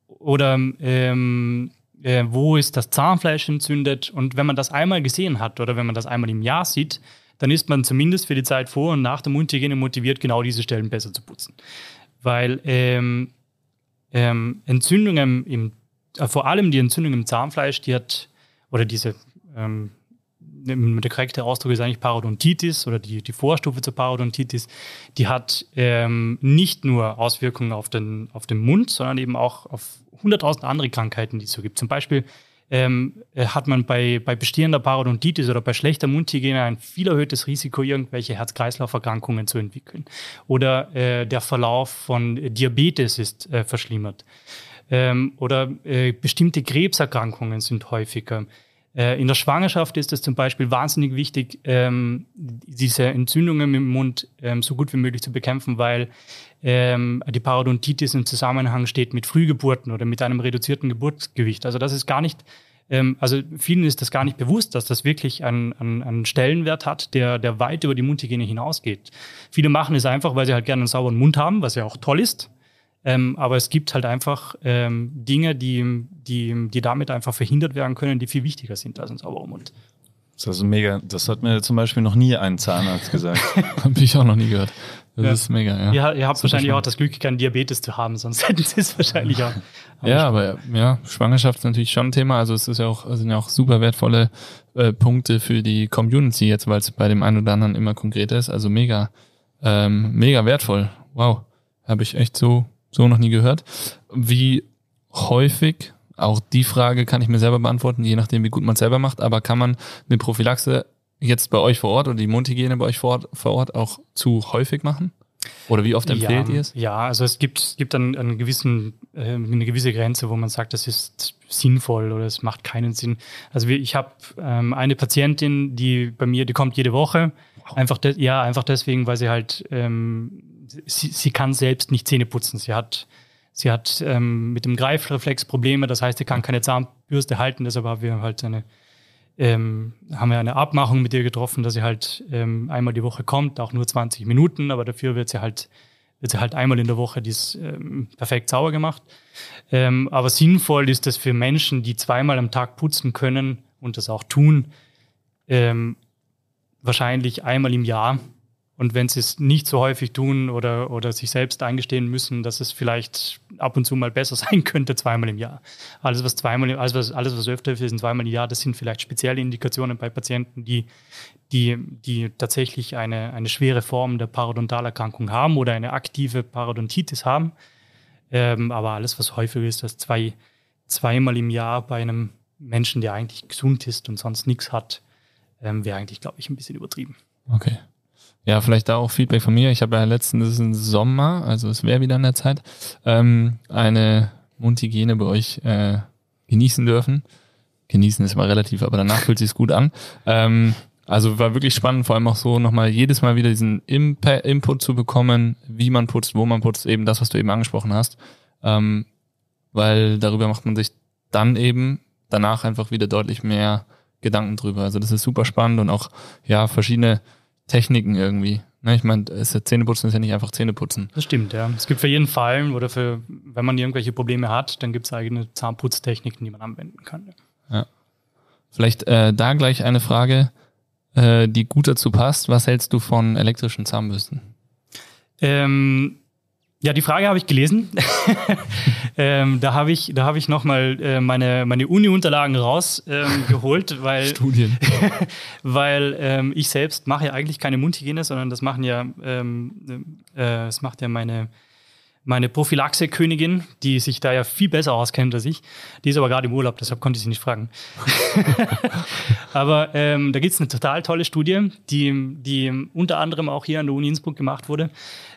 oder ähm, äh, wo ist das Zahnfleisch entzündet. Und wenn man das einmal gesehen hat oder wenn man das einmal im Jahr sieht, dann ist man zumindest für die Zeit vor und nach der Mundhygiene motiviert, genau diese Stellen besser zu putzen. Weil ähm, ähm, Entzündungen im, äh, vor allem die Entzündung im Zahnfleisch, die hat, oder diese, ähm, der korrekte Ausdruck ist eigentlich Parodontitis oder die, die Vorstufe zur Parodontitis, die hat ähm, nicht nur Auswirkungen auf den, auf den Mund, sondern eben auch auf hunderttausend andere Krankheiten, die es so gibt. Zum Beispiel ähm, äh, hat man bei, bei bestehender Parodontitis oder bei schlechter Mundhygiene ein viel erhöhtes Risiko, irgendwelche Herz-Kreislauf-Erkrankungen zu entwickeln. Oder äh, der Verlauf von Diabetes ist äh, verschlimmert. Ähm, oder äh, bestimmte Krebserkrankungen sind häufiger. Äh, in der Schwangerschaft ist es zum Beispiel wahnsinnig wichtig, ähm, diese Entzündungen im Mund ähm, so gut wie möglich zu bekämpfen, weil ähm, die Parodontitis im Zusammenhang steht mit Frühgeburten oder mit einem reduzierten Geburtsgewicht. Also das ist gar nicht, ähm, also vielen ist das gar nicht bewusst, dass das wirklich einen, einen, einen Stellenwert hat, der, der weit über die Mundhygiene hinausgeht. Viele machen es einfach, weil sie halt gerne einen sauberen Mund haben, was ja auch toll ist. Ähm, aber es gibt halt einfach ähm, Dinge, die, die, die damit einfach verhindert werden können, die viel wichtiger sind als ein sauberer Mund. Das ist mega. Das hat mir zum Beispiel noch nie ein Zahnarzt gesagt. Habe ich auch noch nie gehört. Das Ja. ist mega, ja. Ihr, ihr habt wahrscheinlich spannend. auch das Glück, keinen Diabetes zu haben, sonst hätten sie es wahrscheinlich auch. Ja, aber ja, Schwangerschaft ist natürlich schon ein Thema. Also es ist ja auch, sind ja auch super wertvolle äh, Punkte für die Community jetzt, weil es bei dem einen oder anderen immer konkreter ist. Also mega, ähm, mega wertvoll. Wow. Habe ich echt so, so noch nie gehört. Wie häufig, auch die Frage kann ich mir selber beantworten, je nachdem, wie gut man es selber macht, aber kann man eine Prophylaxe jetzt bei euch vor Ort oder die Mundhygiene bei euch vor Ort, vor Ort auch zu häufig machen? Oder wie oft empfehlt ja, ihr es? Ja, also es gibt, es gibt einen, einen gewissen, äh, eine gewisse Grenze, wo man sagt, das ist sinnvoll oder es macht keinen Sinn. Also ich habe ähm, eine Patientin, die bei mir, die kommt jede Woche. Einfach de, ja, einfach deswegen, weil sie halt, ähm, sie, sie kann selbst nicht Zähne putzen. Sie hat, sie hat ähm, mit dem Greifreflex Probleme, das heißt, sie kann keine Zahnbürste halten. Deshalb haben wir halt eine, ähm, haben wir eine Abmachung mit ihr getroffen, dass sie halt ähm, einmal die Woche kommt, auch nur 20 Minuten, aber dafür wird sie halt, wird sie halt einmal in der Woche dies ähm, perfekt sauber gemacht. Ähm, aber sinnvoll ist es für Menschen, die zweimal am Tag putzen können und das auch tun, ähm, wahrscheinlich einmal im Jahr. Und wenn sie es nicht so häufig tun oder, oder sich selbst eingestehen müssen, dass es vielleicht ab und zu mal besser sein könnte, zweimal im Jahr. Alles, was zweimal, alles, was, alles, was öfter ist, zweimal im Jahr, das sind vielleicht spezielle Indikationen bei Patienten, die, die, die tatsächlich eine, eine schwere Form der Parodontalerkrankung haben oder eine aktive Parodontitis haben. Ähm, aber alles, was häufiger ist, als zwei, zweimal im Jahr bei einem Menschen, der eigentlich gesund ist und sonst nichts hat, ähm, wäre eigentlich, glaube ich, ein bisschen übertrieben. Okay. Ja, vielleicht da auch Feedback von mir. Ich habe ja letztens im Sommer, also es wäre wieder an der Zeit, ähm, eine Mundhygiene bei euch äh, genießen dürfen. Genießen ist immer relativ, aber danach fühlt sich's gut an. Ähm, also war wirklich spannend, vor allem auch so nochmal jedes Mal wieder diesen Impa Input zu bekommen, wie man putzt, wo man putzt, eben das, was du eben angesprochen hast. Ähm, weil darüber macht man sich dann eben danach einfach wieder deutlich mehr Gedanken drüber. Also das ist super spannend und auch ja verschiedene Techniken irgendwie. Ne, ich meine, es ist ja Zähneputzen ist ja nicht einfach Zähneputzen. Das stimmt, ja. Es gibt für jeden Fall oder für, wenn man irgendwelche Probleme hat, dann gibt es eigene Zahnputztechniken, die man anwenden kann. Vielleicht äh, da gleich eine Frage, äh, die gut dazu passt. Was hältst du von elektrischen Zahnbürsten? Ähm, ja, die Frage habe ich gelesen. ähm, da habe ich, da habe ich nochmal äh, meine, meine Uni-Unterlagen rausgeholt, ähm, weil, Studien. weil ähm, ich selbst mache ja eigentlich keine Mundhygiene, sondern das machen ja, ähm, äh, das macht ja meine, meine Prophylaxe-Königin, die sich da ja viel besser auskennt als ich. Die ist aber gerade im Urlaub, deshalb konnte ich sie nicht fragen. aber ähm, da gibt es eine total tolle Studie, die, die unter anderem auch hier an der Uni Innsbruck gemacht wurde,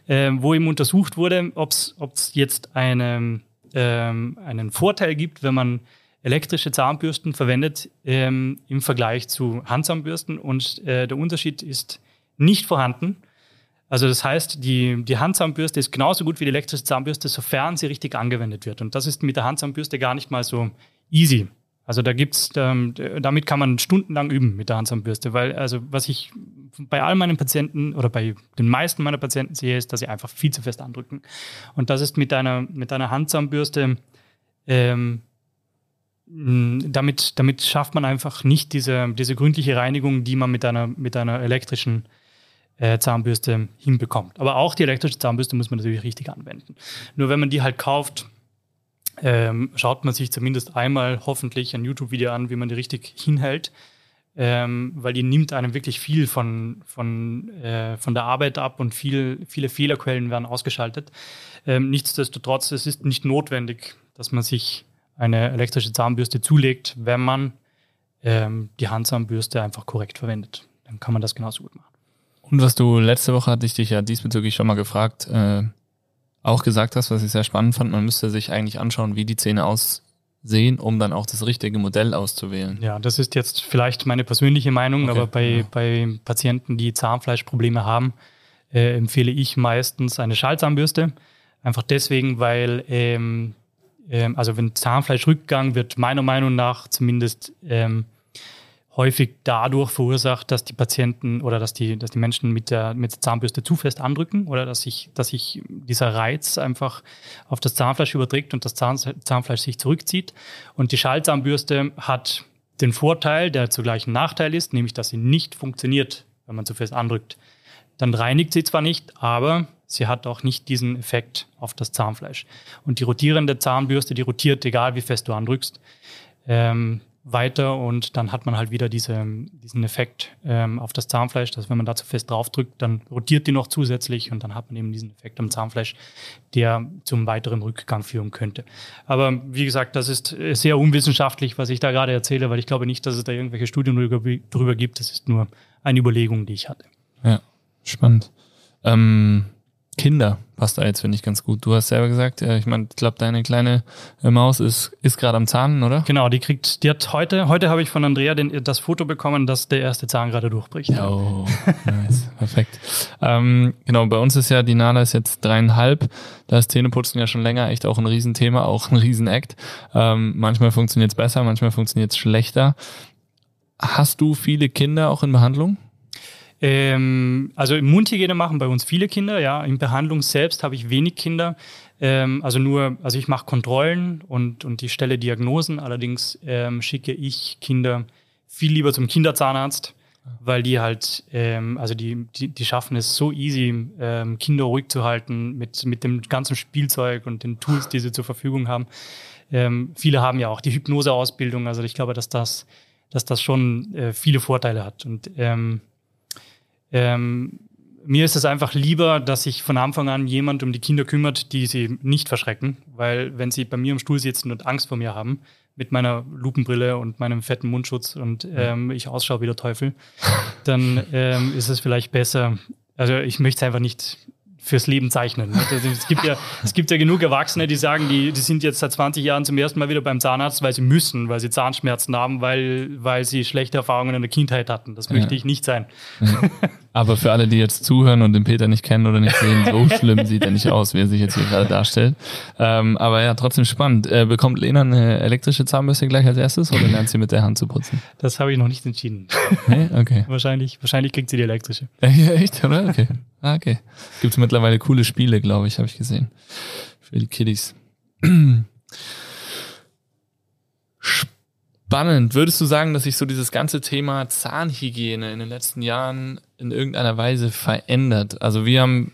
ähm, wo eben untersucht wurde, ob es jetzt eine, ähm, einen Vorteil gibt, wenn man elektrische Zahnbürsten verwendet ähm, im Vergleich zu Handzahnbürsten. Und äh, der Unterschied ist nicht vorhanden. Also das heißt, die, die Handzahnbürste ist genauso gut wie die elektrische Zahnbürste, sofern sie richtig angewendet wird. Und das ist mit der Handzahnbürste gar nicht mal so easy. Also da gibt's, ähm, damit kann man stundenlang üben mit der Handzahnbürste, weil also was ich bei all meinen Patienten oder bei den meisten meiner Patienten sehe, ist, dass sie einfach viel zu fest andrücken. Und das ist mit einer mit einer Handzahnbürste ähm, damit, damit schafft man einfach nicht diese, diese gründliche Reinigung, die man mit einer, mit einer elektrischen äh, Zahnbürste hinbekommt. Aber auch die elektrische Zahnbürste muss man natürlich richtig anwenden. Nur wenn man die halt kauft, ähm, schaut man sich zumindest einmal hoffentlich ein YouTube-Video an, wie man die richtig hinhält, ähm, weil die nimmt einem wirklich viel von, von, äh, von der Arbeit ab und viel, viele Fehlerquellen werden ausgeschaltet. Ähm, nichtsdestotrotz, es ist nicht notwendig, dass man sich eine elektrische Zahnbürste zulegt, wenn man ähm, die Handzahnbürste einfach korrekt verwendet. Dann kann man das genauso gut machen. Und was du letzte Woche hatte ich dich ja diesbezüglich schon mal gefragt, äh, auch gesagt hast, was ich sehr spannend fand, man müsste sich eigentlich anschauen, wie die Zähne aussehen, um dann auch das richtige Modell auszuwählen. Ja, das ist jetzt vielleicht meine persönliche Meinung, okay, aber bei, ja. bei Patienten, die Zahnfleischprobleme haben, äh, empfehle ich meistens eine Schallzahnbürste. Einfach deswegen, weil ähm, ähm, also wenn Zahnfleischrückgang wird meiner Meinung nach zumindest ähm, häufig dadurch verursacht, dass die Patienten oder dass die, dass die Menschen mit der, mit der Zahnbürste zu fest andrücken oder dass sich, dass sich dieser Reiz einfach auf das Zahnfleisch überträgt und das Zahn, Zahnfleisch sich zurückzieht. Und die Schallzahnbürste hat den Vorteil, der zugleich ein Nachteil ist, nämlich dass sie nicht funktioniert, wenn man zu fest andrückt. Dann reinigt sie zwar nicht, aber sie hat auch nicht diesen Effekt auf das Zahnfleisch. Und die rotierende Zahnbürste, die rotiert, egal wie fest du andrückst. Ähm, weiter und dann hat man halt wieder diese, diesen Effekt ähm, auf das Zahnfleisch, dass wenn man da zu fest draufdrückt, dann rotiert die noch zusätzlich und dann hat man eben diesen Effekt am Zahnfleisch, der zum weiteren Rückgang führen könnte. Aber wie gesagt, das ist sehr unwissenschaftlich, was ich da gerade erzähle, weil ich glaube nicht, dass es da irgendwelche Studien drüber, gibt. Das ist nur eine Überlegung, die ich hatte. Ja, spannend. Ähm, Kinder passt da jetzt, finde ich, ganz gut. Du hast selber gesagt, äh, ich meine, ich glaube, deine kleine äh, Maus ist, ist gerade am Zahnen, oder? Genau, die kriegt, die hat heute, heute habe ich von Andrea den, das Foto bekommen, dass der erste Zahn gerade durchbricht. Oh, nice, perfekt. Ähm, genau, bei uns ist ja, die Nana ist jetzt dreieinhalb, da ist Zähneputzen ja schon länger echt auch ein Riesenthema, auch ein Riesenakt. Ähm, manchmal funktioniert es besser, manchmal funktioniert es schlechter. Hast du viele Kinder auch in Behandlung? Ähm, also im Mundhygiene machen bei uns viele Kinder, ja. In Behandlung selbst habe ich wenig Kinder. Ähm, also nur, also ich mache Kontrollen und, und ich stelle Diagnosen. Allerdings ähm, schicke ich Kinder viel lieber zum Kinderzahnarzt, weil die halt, ähm, also die, die, die schaffen es so easy, ähm, Kinder ruhig zu halten mit, mit dem ganzen Spielzeug und den Tools, die sie zur Verfügung haben. Ähm, viele haben ja auch die Hypnoseausbildung, also ich glaube, dass das, dass das schon äh, viele Vorteile hat. Und ähm, mir ist es einfach lieber, dass sich von Anfang an jemand um die Kinder kümmert, die sie nicht verschrecken, weil wenn sie bei mir im Stuhl sitzen und Angst vor mir haben, mit meiner Lupenbrille und meinem fetten Mundschutz und ähm, ich ausschaue wie der Teufel, dann ähm, ist es vielleicht besser. Also ich möchte es einfach nicht fürs Leben zeichnen. Ne? Es, gibt ja, es gibt ja genug Erwachsene, die sagen, die, die sind jetzt seit 20 Jahren zum ersten Mal wieder beim Zahnarzt, weil sie müssen, weil sie Zahnschmerzen haben, weil, weil sie schlechte Erfahrungen in der Kindheit hatten. Das möchte ja. ich nicht sein. Ja. Aber für alle, die jetzt zuhören und den Peter nicht kennen oder nicht sehen, so schlimm sieht er nicht aus, wie er sich jetzt hier gerade darstellt. Ähm, aber ja, trotzdem spannend. Äh, bekommt Lena eine elektrische Zahnbürste gleich als erstes oder lernt sie mit der Hand zu putzen? Das habe ich noch nicht entschieden. Nee? Okay. wahrscheinlich, wahrscheinlich kriegt sie die elektrische. Ja, echt, oder? Okay. Ah, okay. Gibt mittlerweile coole Spiele, glaube ich, habe ich gesehen. Für die Kiddies. Spannend. Würdest du sagen, dass sich so dieses ganze Thema Zahnhygiene in den letzten Jahren in irgendeiner Weise verändert? Also wir haben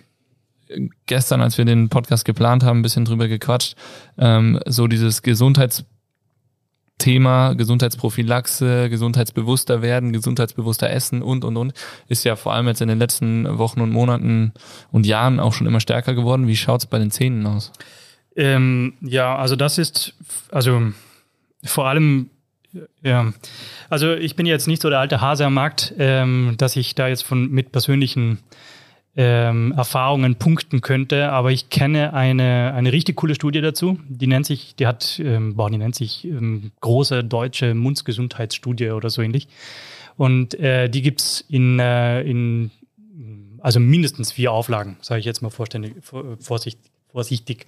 gestern, als wir den Podcast geplant haben, ein bisschen drüber gequatscht, ähm, so dieses Gesundheits Thema Gesundheitsprophylaxe, gesundheitsbewusster werden, gesundheitsbewusster essen und, und, und, ist ja vor allem jetzt in den letzten Wochen und Monaten und Jahren auch schon immer stärker geworden. Wie schaut es bei den Zähnen aus? Ähm, ja, also das ist, also vor allem, ja, also ich bin jetzt nicht so der alte Hase am Markt, ähm, dass ich da jetzt von mit persönlichen ähm, Erfahrungen punkten könnte, aber ich kenne eine, eine richtig coole Studie dazu. Die nennt sich, die hat, ähm, boah, die nennt sich ähm, große deutsche Mundsgesundheitsstudie oder so ähnlich. Und äh, die gibt's in, äh, in also mindestens vier Auflagen, sage ich jetzt mal vorständig, vorsicht, vorsichtig.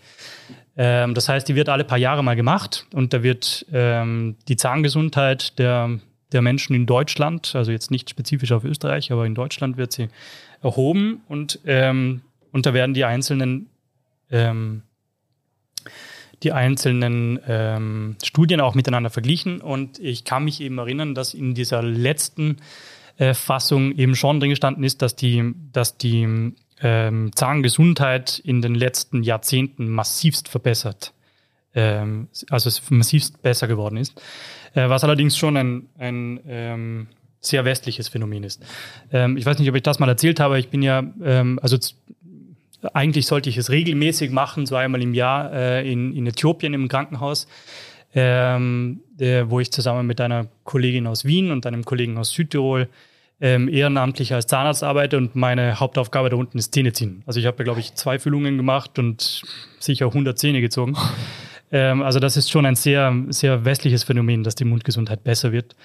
Ähm, das heißt, die wird alle paar Jahre mal gemacht und da wird ähm, die Zahngesundheit der, der Menschen in Deutschland, also jetzt nicht spezifisch auf Österreich, aber in Deutschland wird sie erhoben und, ähm, und da werden die einzelnen ähm, die einzelnen ähm, Studien auch miteinander verglichen. Und ich kann mich eben erinnern, dass in dieser letzten äh, Fassung eben schon drin gestanden ist, dass die, dass die ähm, Zahngesundheit in den letzten Jahrzehnten massivst verbessert, ähm, also massivst besser geworden ist, äh, was allerdings schon ein, ein ähm, sehr westliches Phänomen ist. Ähm, ich weiß nicht, ob ich das mal erzählt habe, ich bin ja, ähm, also eigentlich sollte ich es regelmäßig machen, so einmal im Jahr äh, in, in Äthiopien im Krankenhaus, ähm, äh, wo ich zusammen mit einer Kollegin aus Wien und einem Kollegen aus Südtirol ähm, ehrenamtlich als Zahnarzt arbeite und meine Hauptaufgabe da unten ist Zähne ziehen. Also ich habe, glaube ich, zwei Füllungen gemacht und sicher 100 Zähne gezogen. ähm, also das ist schon ein sehr, sehr westliches Phänomen, dass die Mundgesundheit besser wird.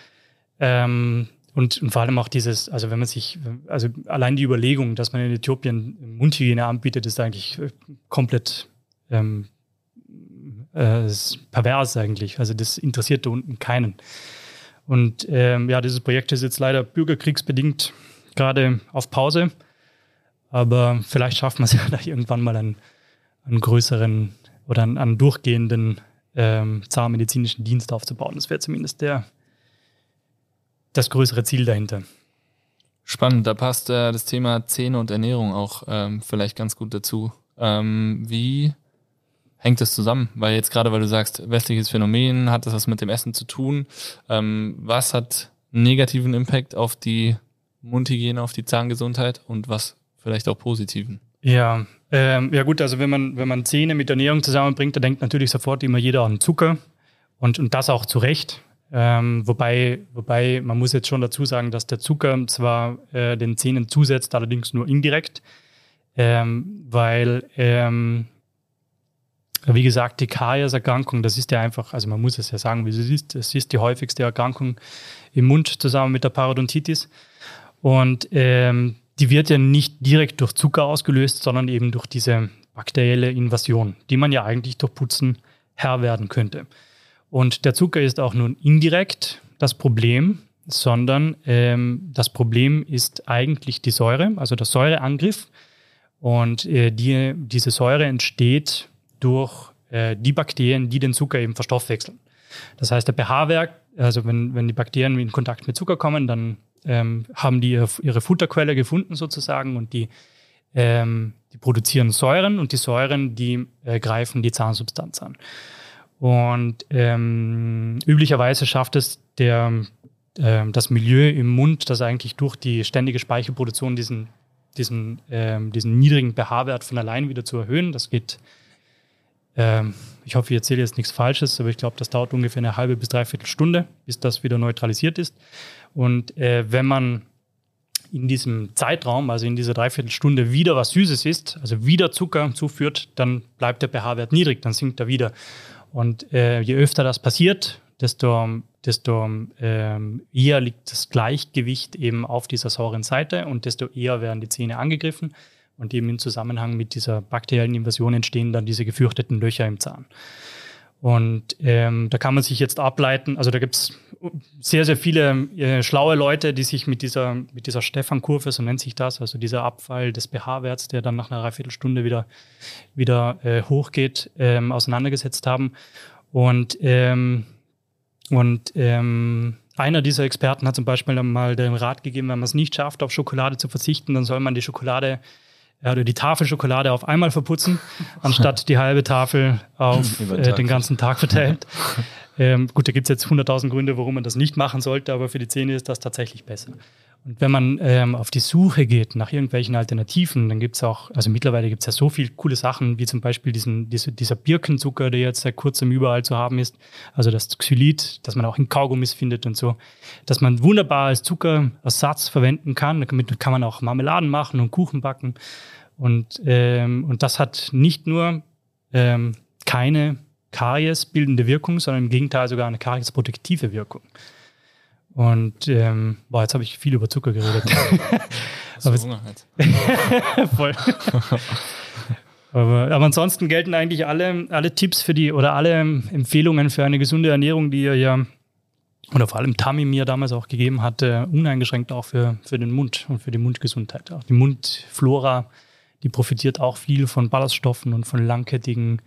Ähm, und, und, vor allem auch dieses, also wenn man sich, also allein die Überlegung, dass man in Äthiopien Mundhygiene anbietet, ist eigentlich äh, komplett ähm, äh, pervers eigentlich. Also das interessiert da unten keinen. Und ähm, ja, dieses Projekt ist jetzt leider bürgerkriegsbedingt gerade auf Pause. Aber vielleicht schafft man es ja da irgendwann mal einen, einen größeren oder einen, einen durchgehenden ähm, zahnmedizinischen Dienst aufzubauen. Das wäre zumindest der, das größere Ziel dahinter. Spannend, da passt äh, das Thema Zähne und Ernährung auch ähm, vielleicht ganz gut dazu. Ähm, wie hängt das zusammen? Weil jetzt gerade, weil du sagst, westliches Phänomen, hat das was mit dem Essen zu tun? Ähm, was hat negativen Impact auf die Mundhygiene, auf die Zahngesundheit und was vielleicht auch positiven? Ja, ähm, ja gut, also wenn man, wenn man Zähne mit Ernährung zusammenbringt, da denkt natürlich sofort immer jeder an Zucker und, und das auch zu Recht. Ähm, wobei, wobei man muss jetzt schon dazu sagen, dass der Zucker zwar äh, den Zähnen zusetzt, allerdings nur indirekt, ähm, weil ähm, wie gesagt, die Karies-Erkrankung, das ist ja einfach, also man muss es ja sagen, wie es ist, es ist die häufigste Erkrankung im Mund zusammen mit der Parodontitis. Und ähm, die wird ja nicht direkt durch Zucker ausgelöst, sondern eben durch diese bakterielle Invasion, die man ja eigentlich durch Putzen Herr werden könnte. Und der Zucker ist auch nun indirekt das Problem, sondern ähm, das Problem ist eigentlich die Säure, also der Säureangriff. Und äh, die, diese Säure entsteht durch äh, die Bakterien, die den Zucker eben verstoffwechseln. Das heißt, der pH-Wert, also wenn, wenn die Bakterien in Kontakt mit Zucker kommen, dann ähm, haben die ihre, Futterquelle gefunden sozusagen und die, ähm, die produzieren Säuren und die Säuren, die äh, greifen die Zahnsubstanz an. Und ähm, üblicherweise schafft es der, äh, das Milieu im Mund, das eigentlich durch die ständige Speichelproduktion diesen, diesen, ähm, diesen niedrigen pH-Wert von allein wieder zu erhöhen. Das geht ähm, ich hoffe, ich erzähle jetzt nichts Falsches, aber ich glaube, das dauert ungefähr eine halbe bis dreiviertel Stunde, bis das wieder neutralisiert ist. Und äh, wenn man in diesem Zeitraum, also in dieser Dreiviertelstunde, wieder was Süßes isst, also wieder Zucker zuführt, dann bleibt der pH-Wert niedrig, dann sinkt er wieder. Und äh, je öfter das passiert, desto, desto ähm, eher liegt das Gleichgewicht eben auf dieser sauren Seite und desto eher werden die Zähne angegriffen. Und eben im Zusammenhang mit dieser bakteriellen Invasion entstehen dann diese gefürchteten Löcher im Zahn. Und ähm, da kann man sich jetzt ableiten, also da gibt es sehr, sehr viele äh, schlaue Leute, die sich mit dieser, mit dieser Stefan-Kurve, so nennt sich das, also dieser Abfall des pH-Werts, der dann nach einer Dreiviertelstunde wieder, wieder äh, hochgeht, ähm, auseinandergesetzt haben. Und, ähm, und ähm, einer dieser Experten hat zum Beispiel mal den Rat gegeben, wenn man es nicht schafft, auf Schokolade zu verzichten, dann soll man die Schokolade ja, oder die Tafel Schokolade auf einmal verputzen, anstatt die halbe Tafel auf äh, den ganzen Tag verteilt. Ähm, gut, da gibt es jetzt 100.000 Gründe, warum man das nicht machen sollte, aber für die Zähne ist das tatsächlich besser. Und wenn man ähm, auf die Suche geht nach irgendwelchen Alternativen, dann gibt es auch, also mittlerweile gibt es ja so viele coole Sachen, wie zum Beispiel diesen, diese, dieser Birkenzucker, der jetzt seit kurzem überall zu haben ist, also das Xylit, das man auch in Kaugummis findet und so, dass man wunderbar als Zuckerersatz verwenden kann. Damit kann man auch Marmeladen machen und Kuchen backen. Und, ähm, und das hat nicht nur ähm, keine Karies-bildende Wirkung, sondern im Gegenteil sogar eine Karies-protektive Wirkung. Und ähm, boah, jetzt habe ich viel über Zucker geredet. aber, Hunger halt. Voll. aber, aber, ansonsten gelten eigentlich alle, alle Tipps für die oder alle Empfehlungen für eine gesunde Ernährung, die ihr ja oder vor allem Tami mir damals auch gegeben hatte, uneingeschränkt auch für, für den Mund und für die Mundgesundheit. Auch die Mundflora, die profitiert auch viel von Ballaststoffen und von langkettigen äh,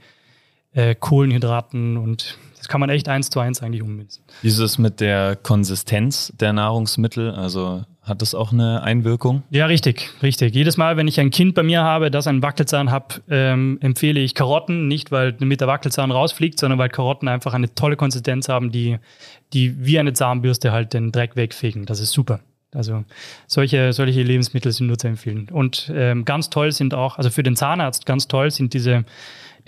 Kohlenhydraten und das kann man echt eins zu eins eigentlich ummünzen. Wie ist es mit der Konsistenz der Nahrungsmittel? Also hat das auch eine Einwirkung? Ja, richtig, richtig. Jedes Mal, wenn ich ein Kind bei mir habe, das einen Wackelzahn hat, ähm, empfehle ich Karotten, nicht weil mit der Wackelzahn rausfliegt, sondern weil Karotten einfach eine tolle Konsistenz haben, die, die wie eine Zahnbürste halt den Dreck wegfegen. Das ist super. Also solche, solche Lebensmittel sind nur zu empfehlen. Und ähm, ganz toll sind auch, also für den Zahnarzt ganz toll sind diese,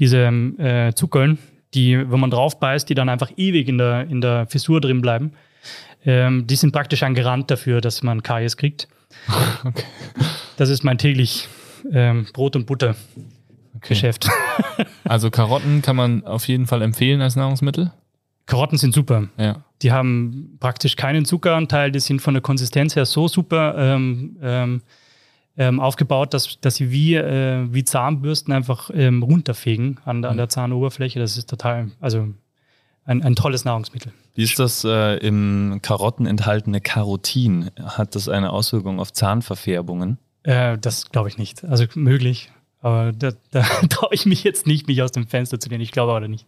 diese äh, Zuckerln, die, wenn man drauf beißt, die dann einfach ewig in der, in der Fissur drin bleiben. Ähm, die sind praktisch ein Garant dafür, dass man Karies kriegt. Okay. Das ist mein täglich ähm, Brot- und Butter-Geschäft. Okay. Also Karotten kann man auf jeden Fall empfehlen als Nahrungsmittel? Karotten sind super. Ja. Die haben praktisch keinen Zuckeranteil, die sind von der Konsistenz her so super ähm, ähm, aufgebaut, dass, dass sie wie, äh, wie Zahnbürsten einfach ähm, runterfegen an, an der Zahnoberfläche. Das ist total, also ein, ein tolles Nahrungsmittel. Wie ist das äh, im Karotten enthaltene Carotin? Hat das eine Auswirkung auf Zahnverfärbungen? Äh, das glaube ich nicht. Also möglich. Aber da, da traue ich mich jetzt nicht, mich aus dem Fenster zu lehnen. Ich glaube aber nicht.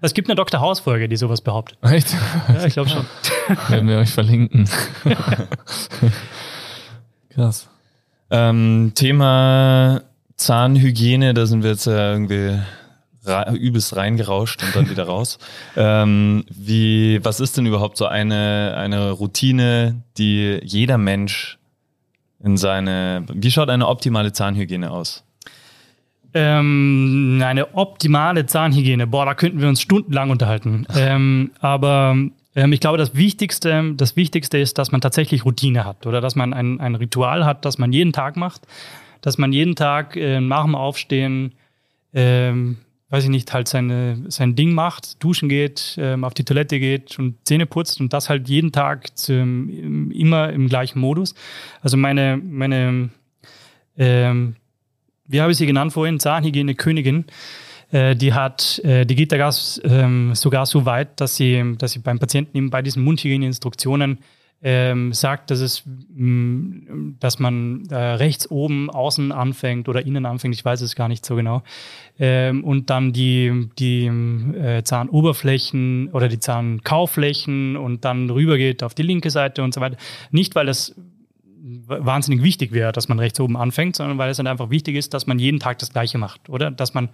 Es gibt eine Dr. House-Folge, die sowas behauptet. Echt? Ja, ich glaube schon. Werden wir euch verlinken. Krass. Ähm, Thema Zahnhygiene, da sind wir jetzt ja irgendwie übelst reingerauscht und dann wieder raus. Ähm, wie, was ist denn überhaupt so eine, eine Routine, die jeder Mensch in seine, wie schaut eine optimale Zahnhygiene aus? Ähm, eine optimale Zahnhygiene, boah, da könnten wir uns stundenlang unterhalten. Ähm, aber ich glaube, das Wichtigste, das Wichtigste ist, dass man tatsächlich Routine hat oder dass man ein, ein Ritual hat, das man jeden Tag macht, dass man jeden Tag äh, nach dem Aufstehen ähm, weiß ich nicht, halt seine, sein Ding macht, duschen geht, ähm, auf die Toilette geht und Zähne putzt und das halt jeden Tag zum, immer im gleichen Modus. Also meine, meine ähm, wie habe ich sie genannt vorhin, Zahnhygiene Königin, äh, die hat, äh, die geht da ähm, sogar so weit, dass sie, dass sie beim Patienten eben bei diesen Mundhygiene-Instruktionen ähm, sagt, dass es, mh, mm, dass man äh, rechts oben außen anfängt oder innen anfängt, ich weiß es gar nicht so genau, ähm, und dann die, die äh, Zahnoberflächen oder die Zahnkauflächen und dann rübergeht auf die linke Seite und so weiter. Nicht, weil es wahnsinnig wichtig wäre, dass man rechts oben anfängt, sondern weil es dann einfach wichtig ist, dass man jeden Tag das Gleiche macht, oder? Dass man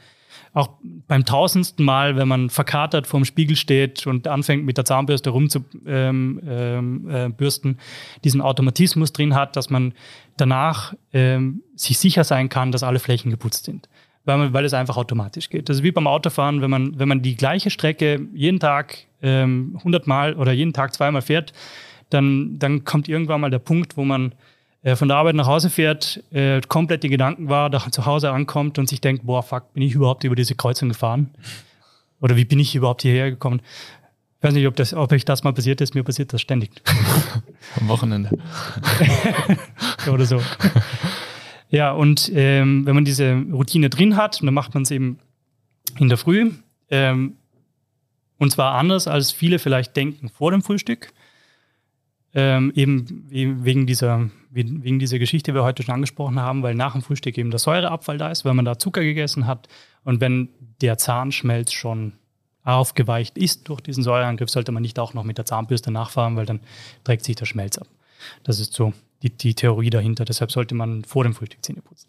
auch beim tausendsten Mal, wenn man verkatert vorm Spiegel steht und anfängt mit der Zahnbürste rumzubürsten, ähm, ähm, äh, diesen Automatismus drin hat, dass man danach ähm, sich sicher sein kann, dass alle Flächen geputzt sind. Weil, man, weil es einfach automatisch geht. Das ist wie beim Autofahren, wenn man, wenn man die gleiche Strecke jeden Tag ähm, 100 Mal oder jeden Tag zweimal fährt, dann, dann kommt irgendwann mal der Punkt, wo man äh, von der Arbeit nach Hause fährt, äh, komplett die Gedanken war, da zu Hause ankommt und sich denkt, boah, fuck, bin ich überhaupt über diese Kreuzung gefahren? Oder wie bin ich überhaupt hierher gekommen? Ich weiß nicht, ob, das, ob euch das mal passiert ist. Mir passiert das ständig. Am Wochenende. Oder so. Ja, und ähm, wenn man diese Routine drin hat, dann macht man es eben in der Früh. Ähm, und zwar anders, als viele vielleicht denken vor dem Frühstück. Ähm, eben wegen dieser, wegen dieser Geschichte, die wir heute schon angesprochen haben, weil nach dem Frühstück eben der Säureabfall da ist, weil man da Zucker gegessen hat. Und wenn der Zahnschmelz schon aufgeweicht ist durch diesen Säureangriff, sollte man nicht auch noch mit der Zahnbürste nachfahren, weil dann trägt sich der Schmelz ab. Das ist so die, die Theorie dahinter. Deshalb sollte man vor dem Frühstück Zähne putzen.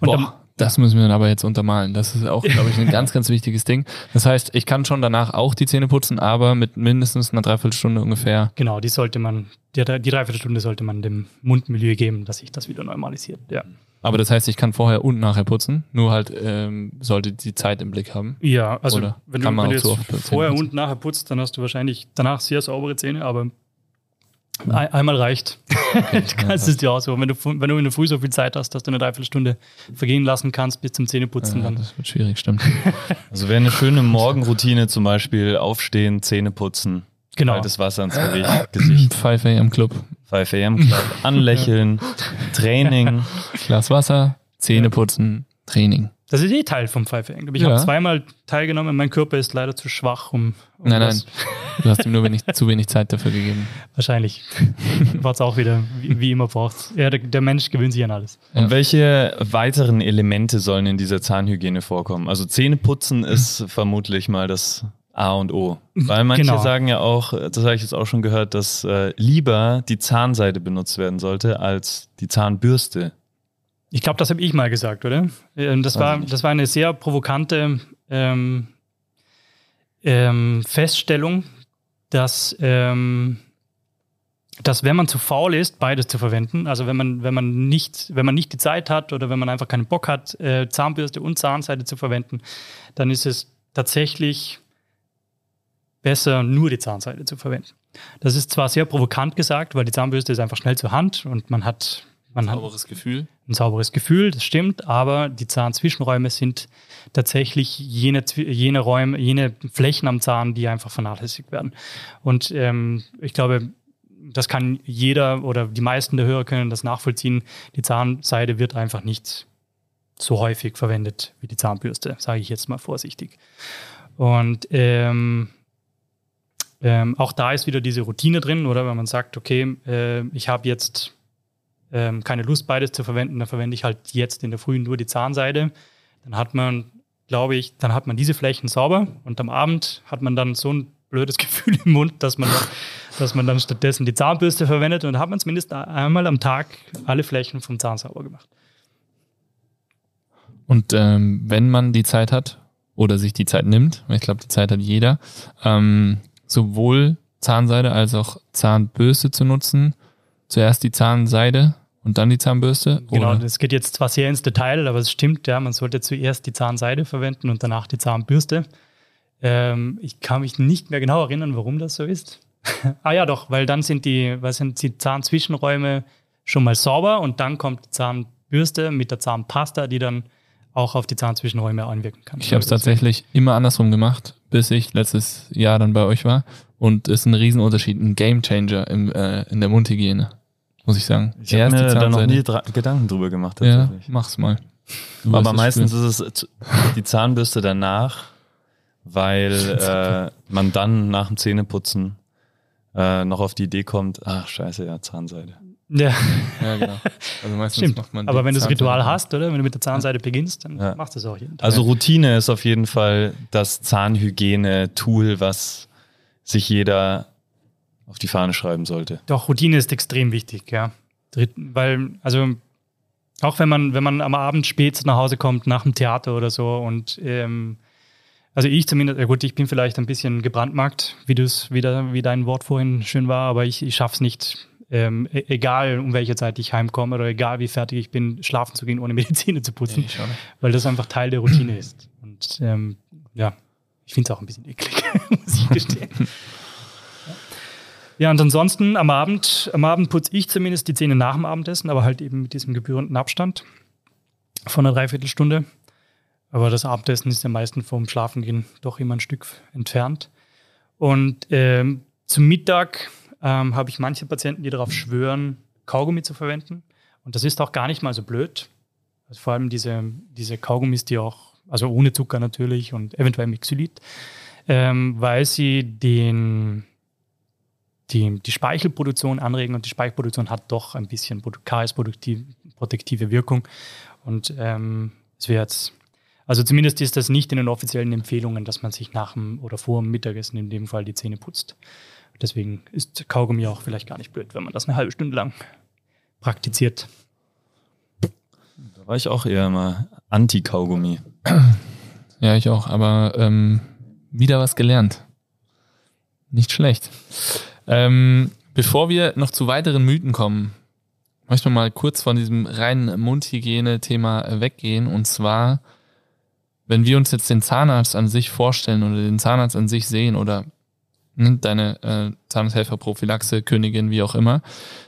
Und Boah. Dann, das müssen wir dann aber jetzt untermalen. Das ist auch, glaube ich, ein ganz, ganz wichtiges Ding. Das heißt, ich kann schon danach auch die Zähne putzen, aber mit mindestens einer Dreiviertelstunde ungefähr. Genau, die sollte man, die, die Dreiviertelstunde sollte man dem Mundmilieu geben, dass sich das wieder normalisiert. Ja. Aber das heißt, ich kann vorher und nachher putzen, nur halt ähm, sollte die Zeit im Blick haben. Ja, also Oder wenn du, wenn du jetzt vorher und nachher putzt, dann hast du wahrscheinlich danach sehr saubere Zähne, aber ein, einmal reicht. Okay, du kannst ja. es dir aussuchen. Wenn du, wenn du in der Früh so viel Zeit hast, dass du eine Dreiviertelstunde vergehen lassen kannst bis zum Zähneputzen, ja, dann. Das wird schwierig, stimmt. Also wäre eine schöne Morgenroutine zum Beispiel aufstehen, Zähne putzen, genau. kaltes Wasser ins Gesicht. 5 AM Club. 5 AM Club. Anlächeln, Training. Glas Wasser, Zähne putzen, Training. Das ist eh Teil vom 5am. Ich Ja. habe zweimal teilgenommen. Mein Körper ist leider zu schwach, um. um Nein, das- nein. Du hast ihm nur wenig, zu wenig Zeit dafür gegeben. Wahrscheinlich. War es auch wieder, wie, wie immer braucht Ja, der, der Mensch gewöhnt sich an alles. Und Ja. welche weiteren Elemente sollen in dieser Zahnhygiene vorkommen? Also Zähneputzen ist vermutlich mal das A und O. Weil manche Genau. sagen ja auch, das habe ich jetzt auch schon gehört, dass äh, lieber die Zahnseide benutzt werden sollte als die Zahnbürste. Ich glaube, das habe ich mal gesagt, oder? Ähm, Das war, nicht. das war eine sehr provokante ähm, ähm, Feststellung, dass, ähm, dass wenn man zu faul ist, beides zu verwenden, also wenn man, wenn man nicht, wenn man nicht die Zeit hat oder wenn man einfach keinen Bock hat, äh, Zahnbürste und Zahnseide zu verwenden, dann ist es tatsächlich besser, nur die Zahnseide zu verwenden. Das ist zwar sehr provokant gesagt, weil die Zahnbürste ist einfach schnell zur Hand und man hat, man hat Sauberes Gefühl. Ein sauberes Gefühl, das stimmt, aber die Zahnzwischenräume sind tatsächlich jene, jene Räume, jene Flächen am Zahn, die einfach vernachlässigt werden. Und ähm, ich glaube, das kann jeder oder die meisten der Hörer können das nachvollziehen. Die Zahnseide wird einfach nicht so häufig verwendet wie die Zahnbürste, sage ich jetzt mal vorsichtig. Und ähm, ähm, auch da ist wieder diese Routine drin, oder wenn man sagt, okay, äh, ich habe jetzt ähm, keine Lust, beides zu verwenden, dann verwende ich halt jetzt in der Früh nur die Zahnseide. Dann hat man, glaube ich, dann hat man diese Flächen sauber und am Abend hat man dann so ein blödes Gefühl im Mund, dass man, dann, dass man dann stattdessen die Zahnbürste verwendet und dann hat man zumindest einmal am Tag alle Flächen vom Zahn sauber gemacht. Und ähm, wenn man die Zeit hat oder sich die Zeit nimmt, ich glaube, die Zeit hat jeder, ähm, sowohl Zahnseide als auch Zahnbürste zu nutzen. Zuerst die Zahnseide und dann die Zahnbürste. Genau, Oder? das geht jetzt zwar sehr ins Detail, aber es stimmt, ja, man sollte zuerst die Zahnseide verwenden und danach die Zahnbürste. Ähm, ich kann mich nicht mehr genau erinnern, warum das so ist. ah ja, doch, weil dann sind die, was sind die Zahnzwischenräume schon mal sauber und dann kommt die Zahnbürste mit der Zahnpasta, die dann auch auf die Zahnzwischenräume einwirken kann. Ich habe es tatsächlich immer andersrum gemacht, bis ich letztes Jahr dann bei euch war. Und es ist ein Riesenunterschied, ein Gamechanger im, äh, in der Mundhygiene, muss ich sagen. Ich habe mir da noch nie dra- Gedanken drüber gemacht. Ja, mach's mal. Du Aber meistens ist es die Zahnbürste danach, weil äh, man dann nach dem Zähneputzen äh, noch auf die Idee kommt, ach scheiße, ja, Zahnseide. Ja, Ja, genau. Also meistens stimmt. macht man Aber wenn du das Ritual hast, oder? Wenn du mit der Zahnseide beginnst, dann Ja. machst du es auch jeden Tag. Also Routine ist auf jeden Fall das Zahnhygiene-Tool, was sich jeder auf die Fahne schreiben sollte. Doch, Routine ist extrem wichtig, ja. Weil, also, auch wenn man, wenn man am Abend spät nach Hause kommt, nach dem Theater oder so und ähm, also ich zumindest, ja gut, ich bin vielleicht ein bisschen gebrandmarkt, wie du es wieder, wie dein Wort vorhin schön war, aber ich, ich schaff's nicht, ähm, e- egal um welche Zeit ich heimkomme oder egal wie fertig ich bin, schlafen zu gehen, ohne mir die Zähne zu putzen, Nee, weil das einfach Teil der Routine ist. Und ähm, ja, ich finde es auch ein bisschen eklig, muss ich gestehen. Ja, und ansonsten am Abend, am Abend putze ich zumindest die Zähne nach dem Abendessen, aber halt eben mit diesem gebührenden Abstand von einer Dreiviertelstunde. Aber das Abendessen ist ja meistens vorm Schlafengehen doch immer ein Stück entfernt. Und ähm, zum Mittag ähm, habe ich manche Patienten, die darauf schwören, Kaugummi zu verwenden. Und das ist auch gar nicht mal so blöd. Also vor allem diese, diese Kaugummis, die auch, also ohne Zucker natürlich und eventuell mit Xylit, ähm, weil sie den, die, die Speichelproduktion anregen und die Speichelproduktion hat doch ein bisschen KS-protektive Wirkung. Und ähm, es wäre jetzt, also zumindest ist das nicht in den offiziellen Empfehlungen, dass man sich nach dem oder vor dem Mittagessen in dem Fall die Zähne putzt. Deswegen ist Kaugummi auch vielleicht gar nicht blöd, wenn man das eine halbe Stunde lang praktiziert. Da war ich auch eher mal Anti-Kaugummi. Ja, ich auch, aber ähm, wieder was gelernt. Nicht schlecht. Ähm, bevor wir noch zu weiteren Mythen kommen, möchten wir mal kurz von diesem reinen Mundhygiene-Thema weggehen. Und zwar, wenn wir uns jetzt den Zahnarzt an sich vorstellen oder den Zahnarzt an sich sehen oder ne, deine äh, Zahnarzthelfer-Prophylaxe, Königin, wie auch immer,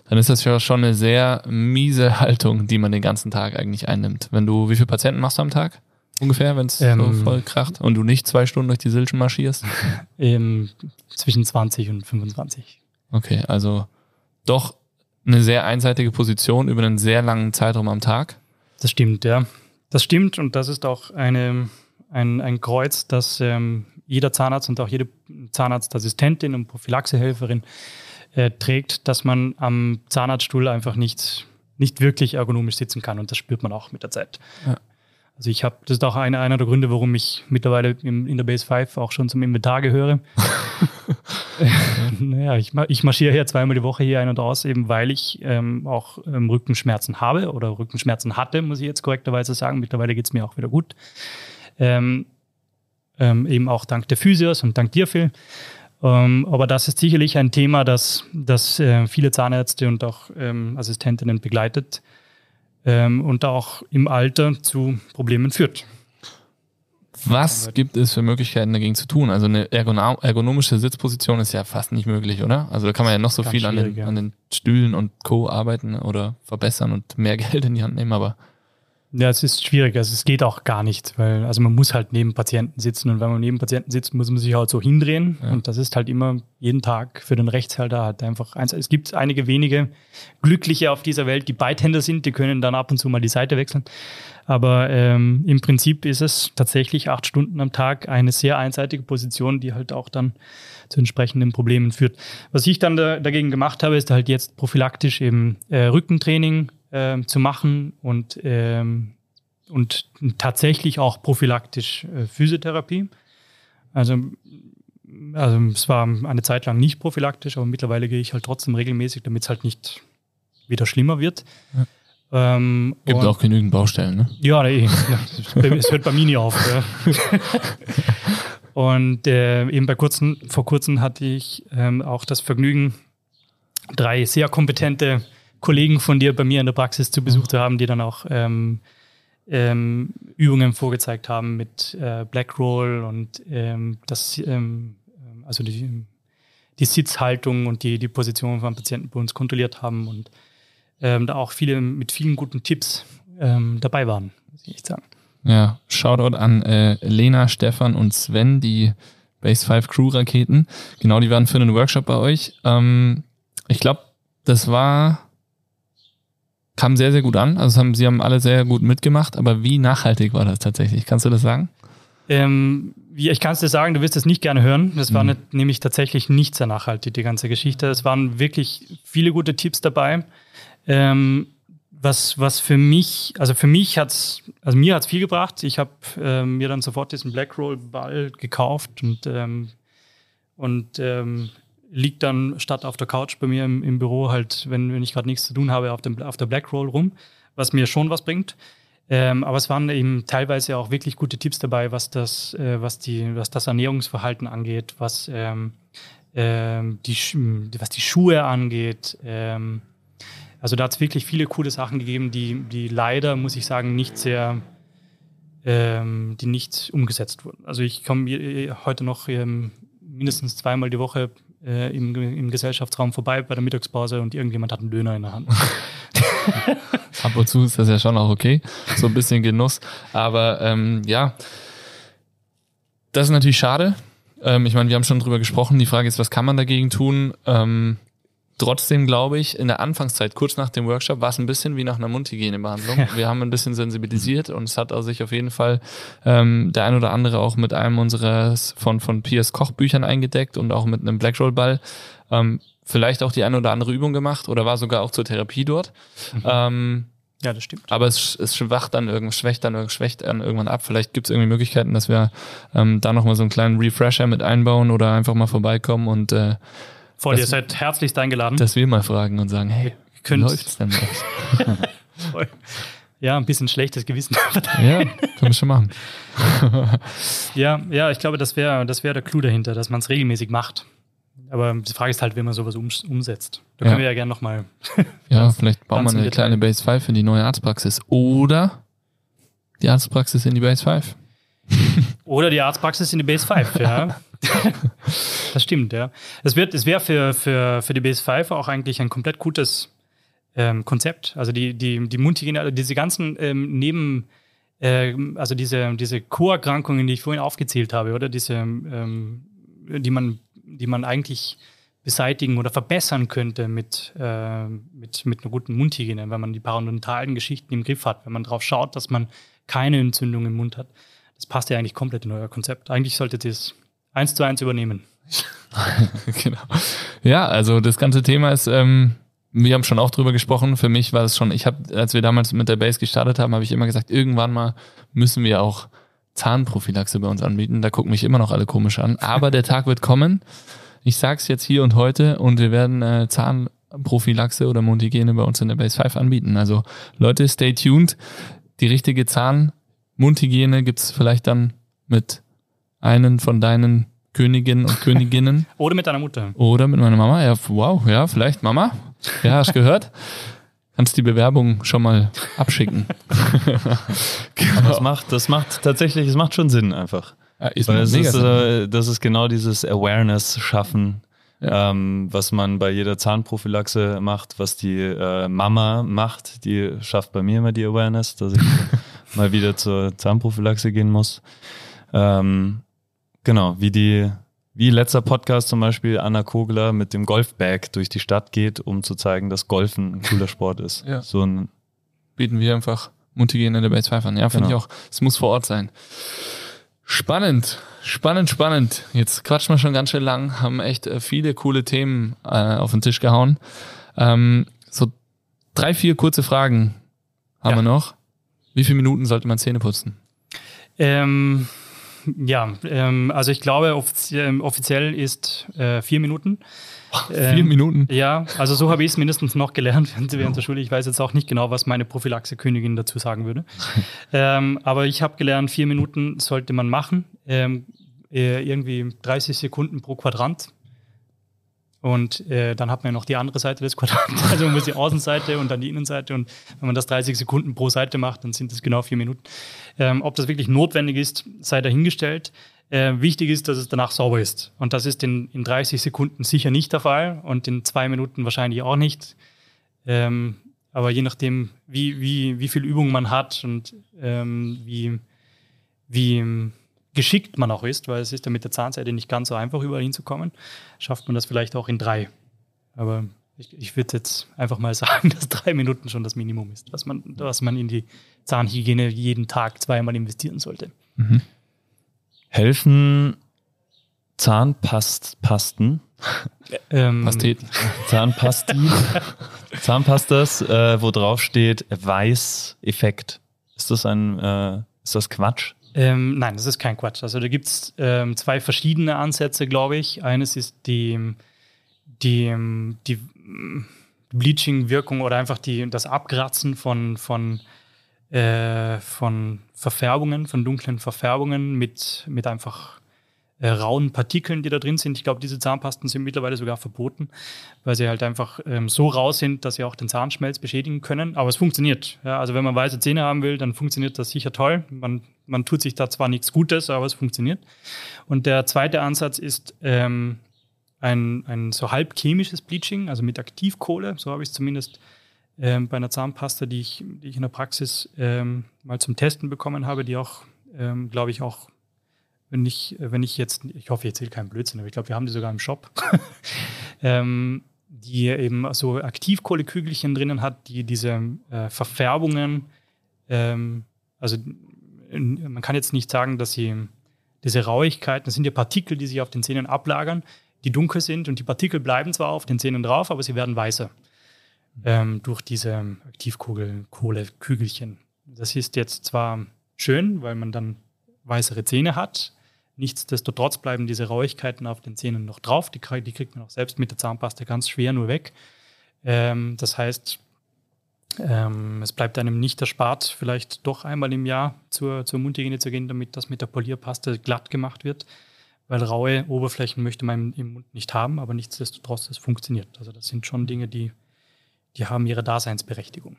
dann ist das ja schon eine sehr miese Haltung, die man den ganzen Tag eigentlich einnimmt. Wenn du, wie viele Patienten machst du am Tag? Ungefähr, wenn es so Ähm. voll kracht und du nicht zwei Stunden durch die Silchen marschierst? Ähm, zwischen 20 und 25. Okay, also doch eine sehr einseitige Position über einen sehr langen Zeitraum am Tag. Das stimmt, ja. Das stimmt und das ist auch eine, ein, ein Kreuz, das ähm, jeder Zahnarzt und auch jede Zahnarztassistentin und Prophylaxehelferin äh, trägt, dass man am Zahnarztstuhl einfach nicht, nicht wirklich ergonomisch sitzen kann und das spürt man auch mit der Zeit. Ja. Also ich habe, das ist auch einer, einer der Gründe, warum ich mittlerweile im, in der Base 5 auch schon zum Inventar gehöre. naja, ich, ich marschiere hier zweimal die Woche hier ein und aus, eben weil ich ähm, auch ähm, Rückenschmerzen habe oder Rückenschmerzen hatte, muss ich jetzt korrekterweise sagen. Mittlerweile geht es mir auch wieder gut. Ähm, ähm, eben auch dank der Physios und dank dir, Phil. Ähm, aber das ist sicherlich ein Thema, das, das äh, viele Zahnärzte und auch ähm, Assistentinnen begleitet ähm, und auch im Alter zu Problemen führt. Was gibt es für Möglichkeiten dagegen zu tun? Also eine ergonomische Sitzposition ist ja fast nicht möglich, oder? Also da kann man ja noch so viel an den, an den Stühlen und Co. arbeiten oder verbessern und mehr Geld in die Hand nehmen, aber ja, es ist schwierig. Also es geht auch gar nicht, weil also man muss halt neben Patienten sitzen und wenn man neben Patienten sitzt, muss man sich halt so hindrehen ja. und das ist halt immer jeden Tag für den Rechtshalter halt einfach eins. Es gibt einige wenige Glückliche auf dieser Welt, die Beidhänder sind, die können dann ab und zu mal die Seite wechseln. Aber ähm, im Prinzip ist es tatsächlich acht Stunden am Tag eine sehr einseitige Position, die halt auch dann zu entsprechenden Problemen führt. Was ich dann da, dagegen gemacht habe, ist halt jetzt prophylaktisch eben äh, Rückentraining äh, zu machen und, ähm, und tatsächlich auch prophylaktisch äh, Physiotherapie. Also, also es war eine Zeit lang nicht prophylaktisch, aber mittlerweile gehe ich halt trotzdem regelmäßig, damit es halt nicht wieder schlimmer wird. Ja. Ähm, Gibt auch genügend Baustellen, ne? Ja, nee, es hört bei mir nie auf. Und äh, eben bei kurzen, vor kurzem hatte ich ähm, auch das Vergnügen, drei sehr kompetente Kollegen von dir bei mir in der Praxis zu Besuch zu haben, die dann auch ähm, ähm, Übungen vorgezeigt haben mit äh, Black Roll und ähm, das, ähm, also die, die Sitzhaltung und die, die Position von Patienten bei uns kontrolliert haben und ähm, da auch viele mit vielen guten Tipps ähm, dabei waren, muss ich echt sagen. Ja, Shoutout an äh, Lena, Stefan und Sven, die Base 5 Crew Raketen. Genau, die waren für einen Workshop bei euch. Ich glaube, das war kam sehr, sehr gut an. Also haben, sie haben alle sehr gut mitgemacht, aber wie nachhaltig war das tatsächlich? Kannst du das sagen? Ähm, ich kann es dir sagen, du wirst es nicht gerne hören. Das war mhm. nicht, nämlich tatsächlich nicht sehr nachhaltig, die ganze Geschichte. Es waren wirklich viele gute Tipps dabei. Ähm, was, was für mich, also für mich hat es, also mir hat es viel gebracht. Ich habe ähm, mir dann sofort diesen Black Roll Ball gekauft und, ähm, und ähm, liegt dann statt auf der Couch bei mir im, im Büro halt, wenn, wenn ich gerade nichts zu tun habe, auf, dem, auf der Black Roll rum, was mir schon was bringt. Ähm, aber es waren eben teilweise auch wirklich gute Tipps dabei, was das, äh, was die, was das Ernährungsverhalten angeht, was, ähm, ähm, die, was die Schuhe angeht. Ähm, also da hat es wirklich viele coole Sachen gegeben, die, die leider, muss ich sagen, nicht sehr, ähm, die nicht umgesetzt wurden. Also ich komme heute noch ähm, mindestens zweimal die Woche äh, im, im Gesellschaftsraum vorbei bei der Mittagspause und irgendjemand hat einen Döner in der Hand. Ab und zu ist das ja schon auch okay. So ein bisschen Genuss. Aber ähm, ja, das ist natürlich schade. Ähm, ich meine, wir haben schon drüber gesprochen. Die Frage ist, was kann man dagegen tun? Ähm, Trotzdem glaube ich, in der Anfangszeit, kurz nach dem Workshop, war es ein bisschen wie nach einer Mundhygienebehandlung. Ja. Wir haben ein bisschen sensibilisiert und es hat also sich auf jeden Fall ähm, der ein oder andere auch mit einem unserer von, von Piers Kochbüchern eingedeckt und auch mit einem Blackroll-Ball. Ähm, vielleicht auch die eine oder andere Übung gemacht oder war sogar auch zur Therapie dort. Mhm. Ähm, ja, das stimmt. Aber es, es schwacht dann irgendwann, schwächt dann, schwächt dann irgendwann ab. Vielleicht gibt es irgendwie Möglichkeiten, dass wir ähm, da nochmal so einen kleinen Refresher mit einbauen oder einfach mal vorbeikommen und äh, Voll, ihr seid herzlichst eingeladen. Dass wir mal fragen und sagen, hey, wie läuft's denn Voll. Ja, ein bisschen schlechtes Gewissen. ja, können wir schon machen. ja, ja, ich glaube, das wäre das wär der Clou dahinter, dass man es regelmäßig macht. Aber die Frage ist halt, wie man sowas um, umsetzt. Da können wir ja gerne nochmal. ja, vielleicht bauen wir eine kleine Base 5 in die neue Arztpraxis. Oder die Arztpraxis in die Base 5. Oder die Arztpraxis in die Base 5, ja. das stimmt, ja. Es, es wäre für, für, für die BS5 auch eigentlich ein komplett gutes ähm, Konzept. Also die, die, die Mundhygiene, also diese ganzen ähm, Neben, äh, also diese, diese Co-Erkrankungen, die ich vorhin aufgezählt habe, oder diese, ähm, die man, die man eigentlich beseitigen oder verbessern könnte mit, äh, mit, mit einer guten Mundhygiene, wenn man die parodontalen Geschichten im Griff hat, wenn man darauf schaut, dass man keine Entzündung im Mund hat. Das passt ja eigentlich komplett in euer Konzept. Eigentlich solltet ihr es eins zu eins übernehmen. genau. Ja, also das ganze Thema ist, ähm, wir haben schon auch drüber gesprochen. Für mich war es schon, ich habe, als wir damals mit der Base gestartet haben, habe ich immer gesagt, irgendwann mal müssen wir auch Zahnprophylaxe bei uns anbieten. Da gucken mich immer noch alle komisch an. Aber der Tag wird kommen. Ich sag's jetzt hier und heute und wir werden äh, Zahnprophylaxe oder Mundhygiene bei uns in der Base 5 anbieten. Also Leute, stay tuned. Die richtige Zahn-Mundhygiene gibt's vielleicht dann mit einen von deinen Königinnen und Königinnen. Oder mit deiner Mutter. Oder mit meiner Mama. Ja, wow, ja, vielleicht Mama. Ja, hast gehört? Kannst die Bewerbung schon mal abschicken. genau. das, macht, das macht tatsächlich, es macht schon Sinn einfach. Ja, ist Weil es ist, äh, das ist genau dieses Awareness schaffen, ja. ähm, was man bei jeder Zahnprophylaxe macht, was die äh, Mama macht. Die schafft bei mir immer die Awareness, dass ich mal wieder zur Zahnprophylaxe gehen muss. Ähm, genau, wie die wie letzter Podcast zum Beispiel Anna Kogler mit dem Golfbag durch die Stadt geht, um zu zeigen, dass Golfen ein cooler Sport ist. Ja. So ein Bieten wir einfach Mundhygiene dabei zweifern. Ja, finde genau. ich auch. Es muss vor Ort sein. Spannend, spannend, spannend. Jetzt quatschen wir schon ganz schön lang, haben echt äh, viele coole Themen äh, auf den Tisch gehauen. Ähm, so drei, vier kurze Fragen haben ja. wir noch. Wie viele Minuten sollte man Zähne putzen? Ähm, ja, ähm, also ich glaube, offiziell, ähm, offiziell ist äh, vier Minuten. vier ähm, Minuten? Ja, also so habe ich es mindestens noch gelernt während der Schule. Ich weiß jetzt auch nicht genau, was meine Prophylaxe-Königin dazu sagen würde. ähm, aber ich habe gelernt, vier Minuten sollte man machen. Ähm, äh, irgendwie 30 Sekunden pro Quadrant. Und äh, dann hat man ja noch die andere Seite des Quadrans, also man muss die Außenseite und dann die Innenseite. Und wenn man das 30 Sekunden pro Seite macht, dann sind das genau vier Minuten. Ähm, ob das wirklich notwendig ist, sei dahingestellt. Äh, wichtig ist, dass es danach sauber ist. Und das ist in, in 30 Sekunden sicher nicht der Fall und in zwei Minuten wahrscheinlich auch nicht. Ähm, aber je nachdem, wie, wie, wie viel Übung man hat und ähm, wie, wie geschickt man auch ist, weil es ist ja mit der Zahnseite nicht ganz so einfach, überall hinzukommen, schafft man das vielleicht auch in drei. Aber ich, ich würde jetzt einfach mal sagen, dass drei Minuten schon das Minimum ist, was man, was man in die Zahnhygiene jeden Tag zweimal investieren sollte. Mhm. Helfen Zahnpasten? Ähm, Pasteten. Zahnpasti. Zahnpastas, äh, wo drauf steht Weiß-Effekt. Ist das ein, äh, ist das Quatsch? Ähm, nein, das ist kein Quatsch. Also da gibt es ähm, zwei verschiedene Ansätze, glaube ich. Eines ist die, die, die Bleaching-Wirkung oder einfach die, das Abkratzen von, von, äh, von Verfärbungen, von dunklen Verfärbungen mit, mit einfach äh, rauen Partikeln, die da drin sind. Ich glaube, diese Zahnpasten sind mittlerweile sogar verboten, weil sie halt einfach ähm, so rau sind, dass sie auch den Zahnschmelz beschädigen können. Aber es funktioniert. Ja, also wenn man weiße Zähne haben will, dann funktioniert das sicher toll. Man, man tut sich da zwar nichts Gutes, aber es funktioniert. Und der zweite Ansatz ist ähm, ein, ein so halb chemisches Bleaching, also mit Aktivkohle. So habe ich es zumindest ähm, bei einer Zahnpasta, die ich, die ich in der Praxis ähm, mal zum Testen bekommen habe, die auch, ähm, glaube ich, auch wenn ich, wenn ich jetzt, ich hoffe, ich erzähle keinen Blödsinn, aber ich glaube, wir haben die sogar im Shop, ähm, die eben so Aktivkohlekügelchen drinnen hat, die diese äh, Verfärbungen, ähm, also man kann jetzt nicht sagen, dass sie diese Rauigkeiten, das sind ja Partikel, die sich auf den Zähnen ablagern, die dunkel sind und die Partikel bleiben zwar auf den Zähnen drauf, aber sie werden weißer ähm, durch diese Aktivkohlekügelchen. Das ist jetzt zwar schön, weil man dann weißere Zähne hat, Nichtsdestotrotz bleiben diese Rauigkeiten auf den Zähnen noch drauf. Die, die kriegt man auch selbst mit der Zahnpasta ganz schwer nur weg. Ähm, das heißt, ähm, es bleibt einem nicht erspart, vielleicht doch einmal im Jahr zur, zur Mundhygiene zu gehen, damit das mit der Polierpaste glatt gemacht wird. Weil raue Oberflächen möchte man im Mund nicht haben, aber nichtsdestotrotz, es funktioniert. Also das sind schon Dinge, die, die haben ihre Daseinsberechtigung.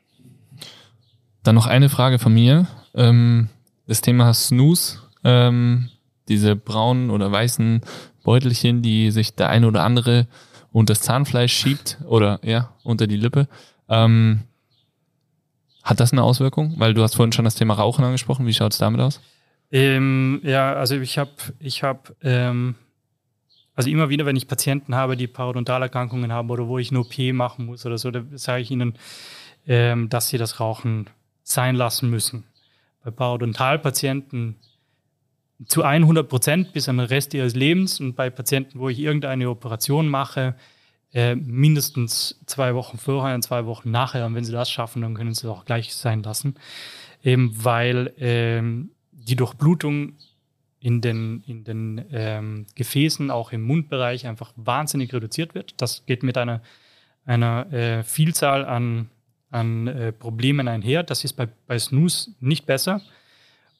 Dann noch eine Frage von mir. Ähm, das Thema Snooze. Ähm, diese braunen oder weißen Beutelchen, die sich der eine oder andere unter das Zahnfleisch schiebt oder ja, unter die Lippe. Ähm, hat das eine Auswirkung? Weil du hast vorhin schon das Thema Rauchen angesprochen. Wie schaut es damit aus? Ähm, ja, also ich habe, ich habe, ähm, also immer wieder, wenn ich Patienten habe, die Parodontalerkrankungen haben oder wo ich eine OP machen muss oder so, da sage ich ihnen, ähm, dass sie das Rauchen sein lassen müssen bei Parodontalpatienten zu 100 Prozent bis am Rest ihres Lebens und bei Patienten, wo ich irgendeine Operation mache, äh, mindestens zwei Wochen vorher und zwei Wochen nachher. Und wenn sie das schaffen, dann können sie es auch gleich sein lassen. Eben weil ähm, die Durchblutung in den, in den ähm, Gefäßen, auch im Mundbereich, einfach wahnsinnig reduziert wird. Das geht mit einer, einer äh, Vielzahl an, an äh, Problemen einher. Das ist bei, bei Snooze nicht besser.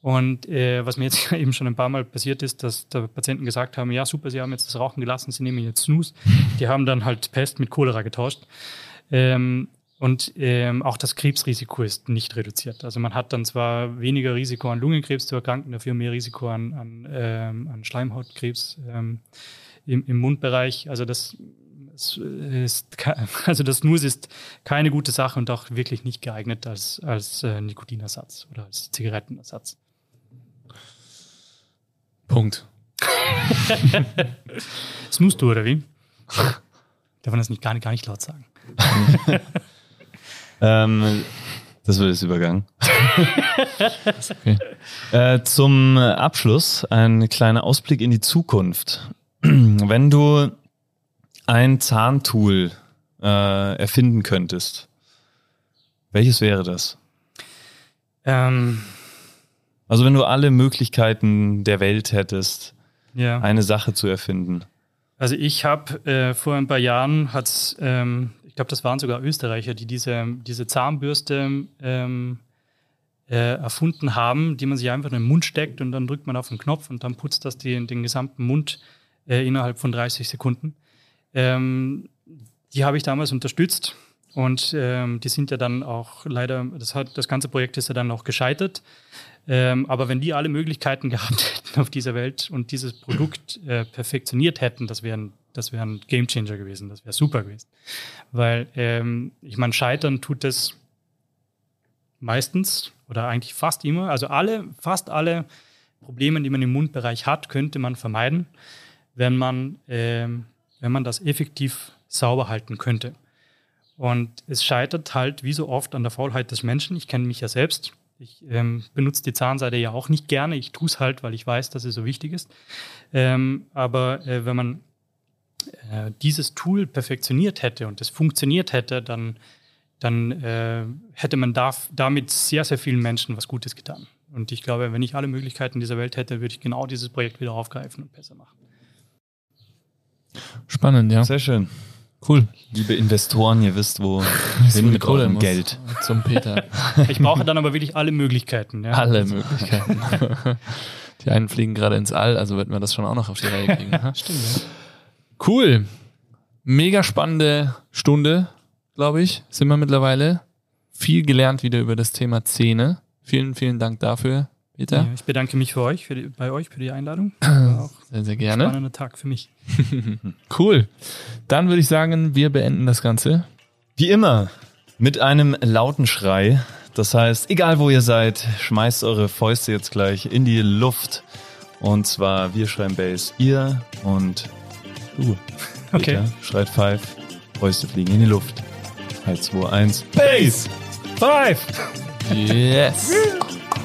Und äh, was mir jetzt eben schon ein paar Mal passiert ist, dass da Patienten gesagt haben, ja super, sie haben jetzt das Rauchen gelassen, sie nehmen jetzt Snooze. Die haben dann halt Pest mit Cholera getauscht. Ähm, und ähm, auch das Krebsrisiko ist nicht reduziert. Also man hat dann zwar weniger Risiko an Lungenkrebs zu erkranken, dafür mehr Risiko an, an, ähm, an Schleimhautkrebs ähm, im, im Mundbereich. Also das ist, also das Snooze ist keine gute Sache und auch wirklich nicht geeignet als, als äh, Nikotinersatz oder als Zigarettenersatz. Punkt. Snoost du, oder wie? Darf man das nicht, gar, nicht, gar nicht laut sagen? ähm, das wird jetzt übergangen. okay. äh, zum Abschluss ein kleiner Ausblick in die Zukunft. Wenn du ein Zahntool äh, erfinden könntest, welches wäre das? Ähm, also wenn du alle Möglichkeiten der Welt hättest, ja. eine Sache zu erfinden. Also ich habe äh, vor ein paar Jahren, hat's, ähm, ich glaube, das waren sogar Österreicher, die diese, diese Zahnbürste ähm, äh, erfunden haben, die man sich einfach in den Mund steckt und dann drückt man auf den Knopf und dann putzt das die, den gesamten Mund äh, innerhalb von 30 Sekunden. Ähm, die habe ich damals unterstützt und ähm, die sind ja dann auch leider, das, hat, das ganze Projekt ist ja dann auch gescheitert. Ähm, aber wenn die alle Möglichkeiten gehabt hätten auf dieser Welt und dieses Produkt äh, perfektioniert hätten, das wäre das wär ein Gamechanger gewesen, das wäre super gewesen. Weil ähm, ich meine, scheitern tut es meistens oder eigentlich fast immer. Also alle, fast alle Probleme, die man im Mundbereich hat, könnte man vermeiden, wenn man, ähm, wenn man das effektiv sauber halten könnte. Und es scheitert halt wie so oft an der Faulheit des Menschen. Ich kenne mich ja selbst. Ich ähm, benutze die Zahnseide ja auch nicht gerne. Ich tue es halt, weil ich weiß, dass es so wichtig ist. Ähm, aber äh, wenn man äh, dieses Tool perfektioniert hätte und es funktioniert hätte, dann, dann äh, hätte man da, damit sehr, sehr vielen Menschen was Gutes getan. Und ich glaube, wenn ich alle Möglichkeiten dieser Welt hätte, würde ich genau dieses Projekt wieder aufgreifen und besser machen. Spannend, ja. Sehr schön. Cool. Liebe Investoren, ihr wisst, wo hin mit Kohle eurem Geld. Zum Peter. Ich brauche dann aber wirklich alle Möglichkeiten. Ja. Alle Möglichkeiten. Die einen fliegen gerade ins All, also wird man das schon auch noch auf die Reihe kriegen. Stimmt, ja. Cool. Mega spannende Stunde, glaube ich, sind wir mittlerweile. Viel gelernt wieder über das Thema Zähne. Vielen, vielen Dank dafür. Peter. Ja, ich bedanke mich für euch, für die, bei euch für die Einladung. sehr, sehr gerne. Ein spannender Tag für mich. cool. Dann würde ich sagen, wir beenden das Ganze. Wie immer, mit einem lauten Schrei. Das heißt, egal wo ihr seid, schmeißt eure Fäuste jetzt gleich in die Luft. Und zwar, wir schreiben Bass, ihr und du. Okay. Peter schreit Five, Fäuste fliegen in die Luft. 3, 2, 1, Bass! Five! Yes!